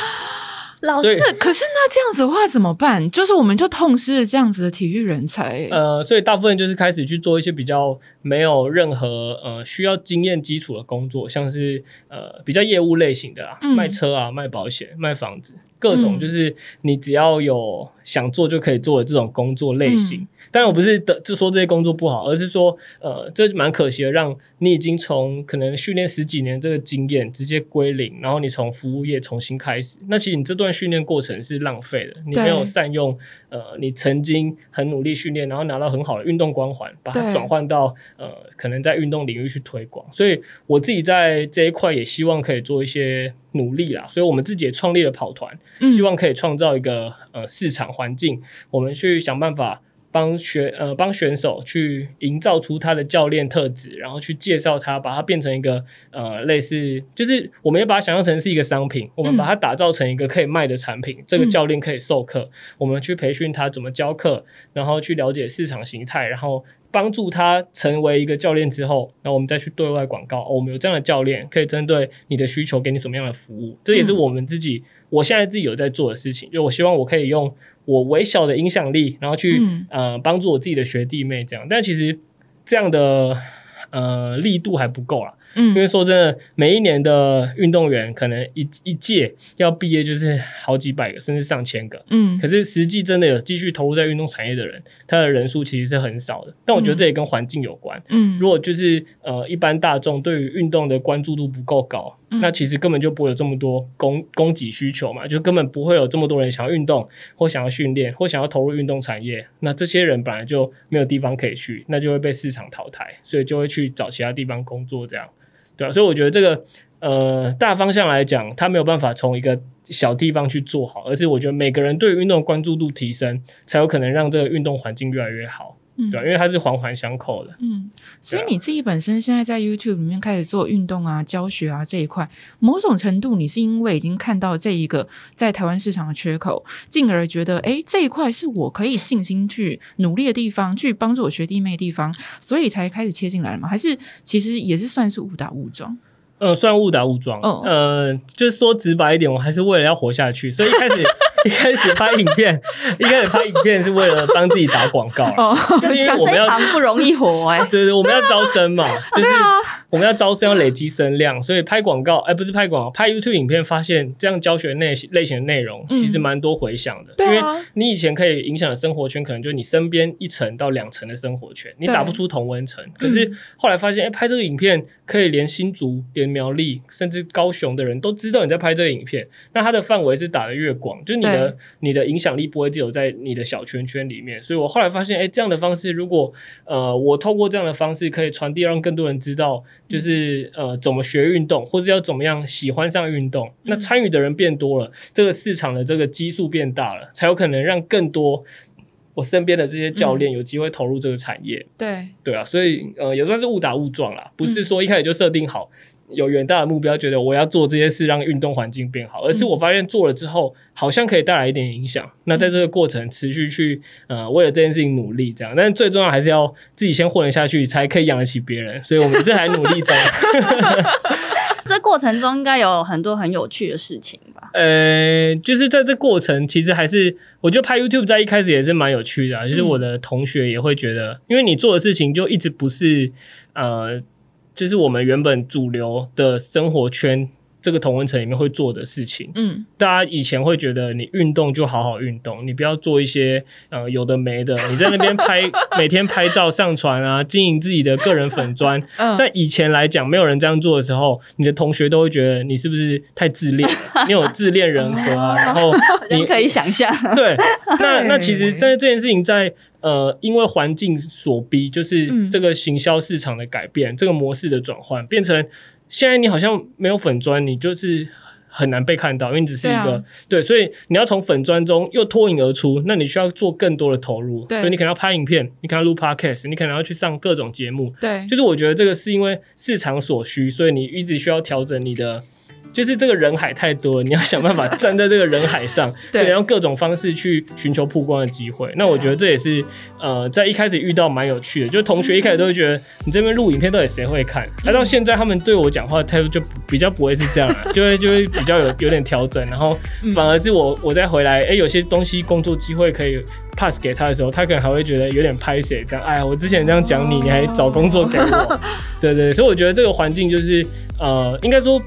老师，可是那这样子的话怎么办？就是我们就痛失了这样子的体育人才。呃，所以大部分就是开始去做一些比较没有任何呃需要经验基础的工作，像是呃比较业务类型的啊，嗯、卖车啊、卖保险、卖房子。各种就是你只要有想做就可以做的这种工作类型，嗯、当然我不是的就说这些工作不好，而是说呃这蛮可惜的，让你已经从可能训练十几年这个经验直接归零，然后你从服务业重新开始，那其实你这段训练过程是浪费的，你没有善用呃你曾经很努力训练，然后拿到很好的运动光环，把它转换到呃可能在运动领域去推广，所以我自己在这一块也希望可以做一些。努力啦，所以我们自己也创立了跑团，希望可以创造一个呃市场环境，我们去想办法。帮选呃帮选手去营造出他的教练特质，然后去介绍他，把他变成一个呃类似，就是我们要把它想象成是一个商品，我们把它打造成一个可以卖的产品。嗯、这个教练可以授课，嗯、我们去培训他怎么教课，然后去了解市场形态，然后帮助他成为一个教练之后，然后我们再去对外广告。哦，我们有这样的教练，可以针对你的需求给你什么样的服务。这也是我们自己，嗯、我现在自己有在做的事情。就我希望我可以用。我微小的影响力，然后去、嗯、呃帮助我自己的学弟妹这样，但其实这样的呃力度还不够啦。嗯，因为说真的，每一年的运动员可能一一届要毕业就是好几百个，甚至上千个。嗯，可是实际真的有继续投入在运动产业的人，他的人数其实是很少的。但我觉得这也跟环境有关。嗯，如果就是呃一般大众对于运动的关注度不够高，那其实根本就不会有这么多供供给需求嘛，就根本不会有这么多人想要运动或想要训练或想要投入运动产业。那这些人本来就没有地方可以去，那就会被市场淘汰，所以就会去找其他地方工作这样。对啊，所以我觉得这个呃大方向来讲，他没有办法从一个小地方去做好，而是我觉得每个人对运动关注度提升，才有可能让这个运动环境越来越好。嗯，对啊，因为它是环环相扣的。嗯，所以你自己本身现在在 YouTube 里面开始做运动啊、教学啊这一块，某种程度你是因为已经看到这一个在台湾市场的缺口，进而觉得哎这一块是我可以尽心去努力的地方，去帮助我学弟妹的地方，所以才开始切进来了吗？还是其实也是算是误打误撞？嗯，算误打误撞。嗯、哦，呃，就是说直白一点，我还是为了要活下去，所以一开始。一开始拍影片，一开始拍影片是为了帮自己打广告，哦、因为我们要不容易活哎，对对，我们要招生嘛，就是我们要招生要累积声量，所以拍广告，哎，不是拍广告，拍 YouTube 影片，发现这样教学内类型的内容其实蛮多回响的，嗯、因为你以前可以影响的生活圈，可能就是你身边一层到两层的生活圈，你打不出同温层，可是后来发现，哎，拍这个影片可以连新竹、连苗栗，甚至高雄的人都知道你在拍这个影片，那它的范围是打得越广，就是你。的你的影响力不会只有在你的小圈圈里面，所以我后来发现，哎，这样的方式，如果呃，我透过这样的方式可以传递，让更多人知道，就是呃，怎么学运动，或者要怎么样喜欢上运动，那参与的人变多了，这个市场的这个基数变大了，才有可能让更多我身边的这些教练有机会投入这个产业。对对啊，所以呃，也算是误打误撞啦，不是说一开始就设定好。有远大的目标，觉得我要做这些事，让运动环境变好，而是我发现做了之后，好像可以带来一点影响。那在这个过程持续去呃为了这件事情努力，这样，但是最重要还是要自己先混得下去，才可以养得起别人。所以我们是还努力中。这过程中应该有很多很有趣的事情吧？呃，就是在这过程，其实还是我觉得拍 YouTube 在一开始也是蛮有趣的啊。就是我的同学也会觉得，因为你做的事情就一直不是呃。就是我们原本主流的生活圈这个同温层里面会做的事情，嗯，大家以前会觉得你运动就好好运动，你不要做一些呃有的没的，你在那边拍 每天拍照上传啊，经营自己的个人粉砖，在以前来讲没有人这样做的时候，你的同学都会觉得你是不是太自恋，你有自恋人格啊，然后你可以想象，对，那那其实但是这件事情在。呃，因为环境所逼，就是这个行销市场的改变，嗯、这个模式的转换，变成现在你好像没有粉砖，你就是很难被看到，因为你只是一个对，啊、对，所以你要从粉砖中又脱颖而出，那你需要做更多的投入，对，所以你可能要拍影片，你可能要录 podcast，你可能要去上各种节目，对，就是我觉得这个是因为市场所需，所以你一直需要调整你的。就是这个人海太多了，你要想办法站在这个人海上，对，用各种方式去寻求曝光的机会。那我觉得这也是呃，在一开始遇到蛮有趣的，就同学一开始都会觉得你这边录影片到底谁会看？那、嗯、到现在他们对我讲话态度就比较不会是这样了，就 会就会比较有有点调整，然后反而是我我再回来，哎、欸，有些东西工作机会可以 pass 给他的时候，他可能还会觉得有点拍谁这样。哎呀，我之前这样讲你，你还找工作给我？对对，所以我觉得这个环境就是呃，应该说。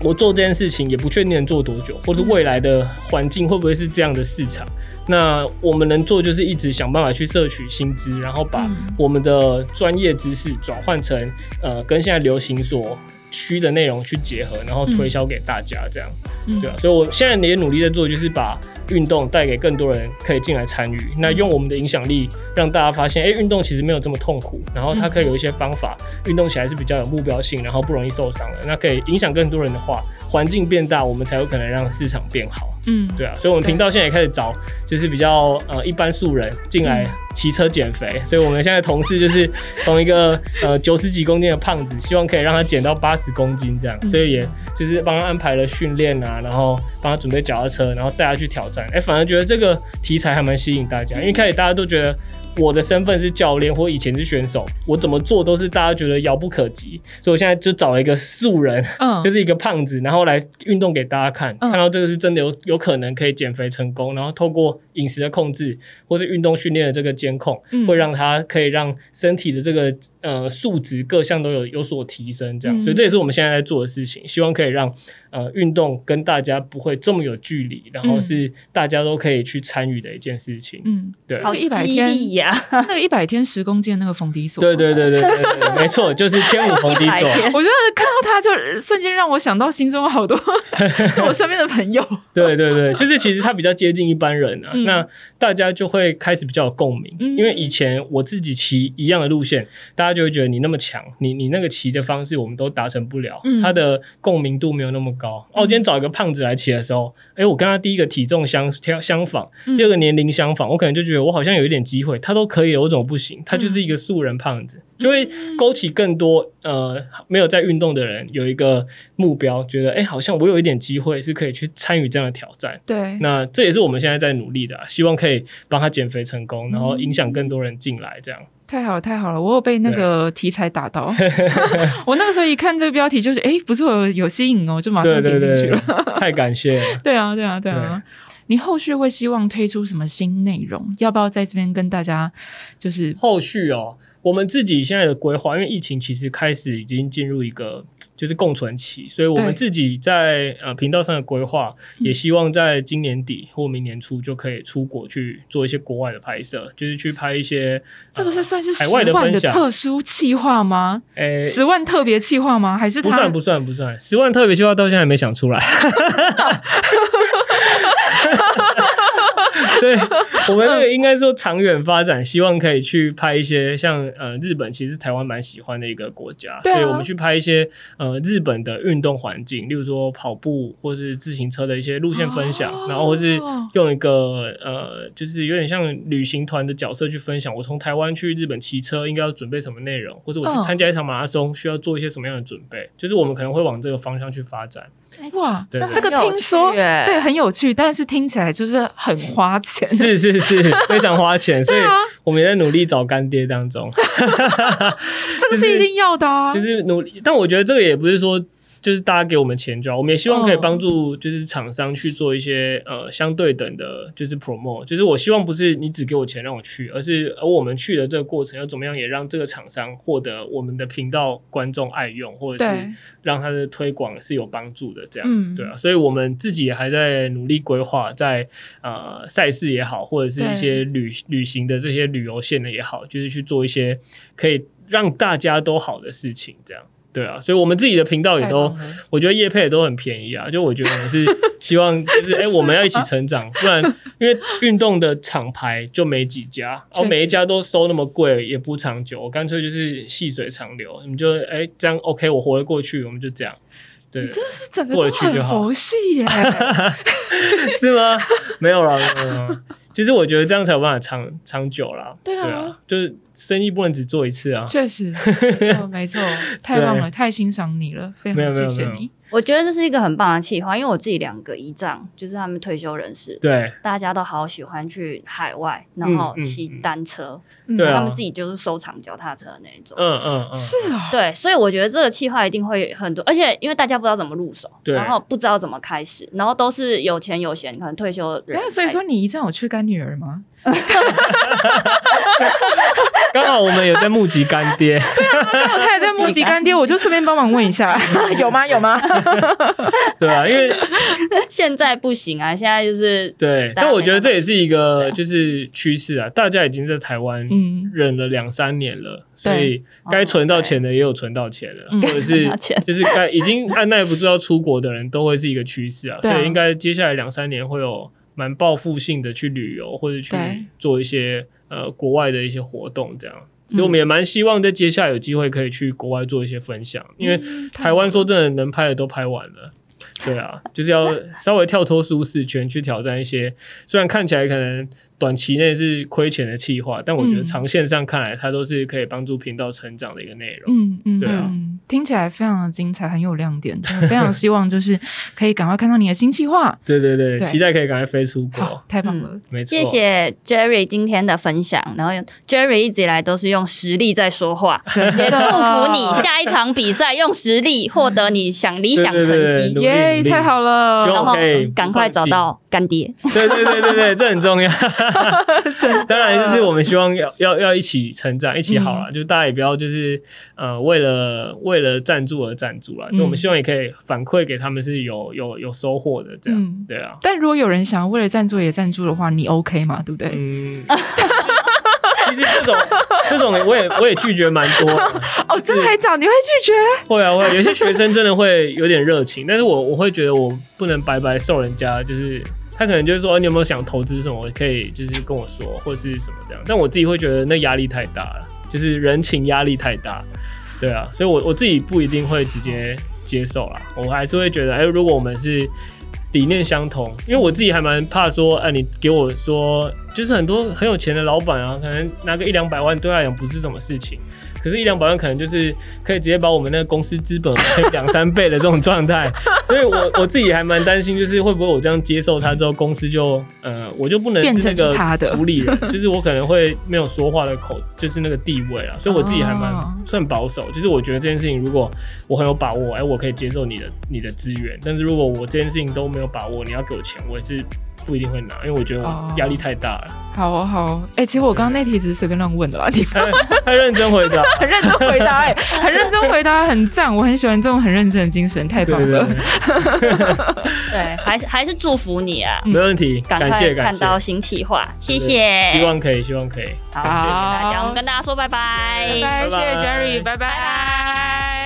我做这件事情也不确定能做多久，或者未来的环境会不会是这样的市场？那我们能做就是一直想办法去摄取薪资，然后把我们的专业知识转换成呃跟现在流行所区的内容去结合，然后推销给大家，这样，嗯、对啊，所以我现在也努力在做，就是把运动带给更多人可以进来参与，那用我们的影响力让大家发现，哎、欸，运动其实没有这么痛苦，然后它可以有一些方法，运动起来是比较有目标性，然后不容易受伤的，那可以影响更多人的话，环境变大，我们才有可能让市场变好。嗯，对啊，所以我们频道现在也开始找，就是比较呃一般素人进来骑车减肥，嗯，所以我们现在同事就是从一个呃九十几公斤的胖子，希望可以让他减到八十公斤这样，嗯，所以也就是帮他安排了训练啊，然后帮他准备脚踏车，然后带他去挑战。哎，欸，反而觉得这个题材还蛮吸引大家，因为开始大家都觉得。我的身份是教练，或以前是选手，我怎么做都是大家觉得遥不可及，所以我现在就找了一个素人，嗯，就是一个胖子，然后来运动给大家看，嗯，看到这个是真的有有可能可以减肥成功，然后透过饮食的控制或是运动训练的这个监控，嗯，会让他可以让身体的这个呃素质各项都有有所提升，这样，所以这也是我们现在在做的事情，希望可以让。呃，运动跟大家不会这么有距离，然后是大家都可以去参与的一件事情。嗯，对，好一百天呀，那个一百天十公斤那个冯迪索，对对对对对，没错，就是天舞冯迪索。我觉得看到他就瞬间让我想到心中好多，就我身边的朋友。对对对，就是其实他比较接近一般人啊，嗯、那大家就会开始比较有共鸣、嗯，因为以前我自己骑一样的路线，大家就会觉得你那么强，你你那个骑的方式我们都达成不了，嗯、他的共鸣度没有那么高。哦，我今天找一个胖子来骑的时候，哎、欸，我跟他第一个体重相相仿，第二个年龄相仿，我可能就觉得我好像有一点机会，他都可以了，我怎么不行？他就是一个素人胖子，就会勾起更多呃没有在运动的人有一个目标，觉得哎、欸，好像我有一点机会是可以去参与这样的挑战。对，那这也是我们现在在努力的、啊，希望可以帮他减肥成功，然后影响更多人进来，这样。太好了，太好了！我有被那个题材打到，我那个时候一看这个标题，就是哎、欸，不错，有有吸引哦，就马上点进去了。对对对太感谢 了！对啊，对啊，对啊！你后续会希望推出什么新内容？要不要在这边跟大家就是后续哦？我们自己现在的规划，因为疫情其实开始已经进入一个就是共存期，所以我们自己在呃频道上的规划，也希望在今年底或明年初就可以出国去做一些国外的拍摄，就是去拍一些这个是算是海外的分享特殊企划吗？诶，十万特别企划吗？还是不算不算不算十万特别企划到现在还没想出来。对，我们这个应该说长远发展，希望可以去拍一些像呃日本，其实台湾蛮喜欢的一个国家，所以我们去拍一些呃日本的运动环境，例如说跑步或是自行车的一些路线分享，然后或是用一个呃就是有点像旅行团的角色去分享，我从台湾去日本骑车应该要准备什么内容，或者我去参加一场马拉松需要做一些什么样的准备，就是我们可能会往这个方向去发展。哇，这个听说对很有趣，但是听起来就是很花钱，是是是，非常花钱，所以我们也在努力找干爹当中，这个是一定要的啊，就是努力，但我觉得这个也不是说。就是大家给我们钱就好，我们也希望可以帮助，就是厂商去做一些、oh. 呃相对等的，就是 promote。就是我希望不是你只给我钱让我去，而是而我们去的这个过程要怎么样也让这个厂商获得我们的频道观众爱用，或者是让他的推广是有帮助的。这样对啊，所以我们自己也还在努力规划，在呃赛事也好，或者是一些旅旅行的这些旅游线的也好，就是去做一些可以让大家都好的事情，这样。对啊，所以我们自己的频道也都，我觉得叶配也都很便宜啊。就我觉得我们是 希望，就是哎、欸，我们要一起成长，不然因为运动的厂牌就没几家，然后每一家都收那么贵，也不长久。我干脆就是细水长流，你就哎、欸、这样 OK，我活得过去，我们就这样。对，你真的是整个都很佛系耶，是吗？没有了，没有了。其实我觉得这样才有办法长长久啦。对啊，就是生意不能只做一次啊。确实，没错，没错，太棒了，太欣赏你了，非常谢谢你。我觉得这是一个很棒的企划，因为我自己两个姨丈就是他们退休人士，对，大家都好喜欢去海外，然后骑单车，对，他们自己就是收藏脚踏车的那一种，嗯嗯嗯，是啊，对，所以我觉得这个企划一定会很多，而且因为大家不知道怎么入手，对，然后不知道怎么开始，然后都是有钱有闲，可能退休人，所以说你姨丈有去干女儿吗？刚好我们也在募集干爹，对啊，刚好他也在募集干爹，我就顺便帮忙问一下，有吗？有吗？对啊，因为现在不行啊，现在就是对，但我觉得这也是一个就是趋势啊，大家已经在台湾忍了两三年了，所以该存到钱的也有存到钱了，或者是就是该已经按捺不住要出国的人都会是一个趋势啊，所以应该接下来两三年会有蛮报复性的去旅游或者去做一些。呃，国外的一些活动这样，所以我们也蛮希望在接下来有机会可以去国外做一些分享，因为台湾说真的能拍的都拍完了，对啊，就是要稍微跳脱舒适圈去挑战一些，虽然看起来可能。短期内是亏钱的企划，但我觉得长线上看来，它都是可以帮助频道成长的一个内容。嗯嗯，对啊，听起来非常的精彩，很有亮点，非常希望就是可以赶快看到你的新计划。对对对，期待可以赶快飞出国，太棒了，没错。谢谢 Jerry 今天的分享，然后 Jerry 一直以来都是用实力在说话，也祝福你下一场比赛用实力获得你想理想成绩，耶，太好了，然后赶快找到干爹。对对对对对，这很重要。当然，就是我们希望要要要一起成长，一起好了。嗯、就大家也不要就是呃，为了为了赞助而赞助了。那、嗯、我们希望也可以反馈给他们是有有有收获的，这样、嗯、对啊。但如果有人想要为了赞助也赞助的话，你 OK 吗？对不对？嗯，其实这种这种我也我也拒绝蛮多的。哦，真的还讲你会拒绝？会啊会啊，有些学生真的会有点热情，但是我我会觉得我不能白白受人家就是。他可能就是说，你有没有想投资什么？可以就是跟我说，或是什么这样。但我自己会觉得那压力太大了，就是人情压力太大，对啊。所以我我自己不一定会直接接受啦，我还是会觉得，哎、如果我们是理念相同，因为我自己还蛮怕说，哎、你给我说，就是很多很有钱的老板啊，可能拿个一两百万，对他来讲不是什么事情。可是，一两百万可能就是可以直接把我们那个公司资本两三倍的这种状态，所以我我自己还蛮担心，就是会不会我这样接受他之后，公司就呃，我就不能是那个主理人，就是我可能会没有说话的口，就是那个地位啊，所以我自己还蛮算保守，就是我觉得这件事情，如果我很有把握，哎，我可以接受你的你的资源，但是如果我这件事情都没有把握，你要给我钱，我也是。不一定会拿，因为我觉得压力太大了。好啊，好，哎，其实我刚刚那题只是随便乱问的啦，你很认真回答，很认真回答，哎，很认真回答，很赞，我很喜欢这种很认真的精神，太棒了。对，还是还是祝福你啊，没问题，感谢看到新企划，谢谢，希望可以，希望可以，好，谢谢大家，我们跟大家说拜拜，拜拜，谢谢 Jerry，拜拜。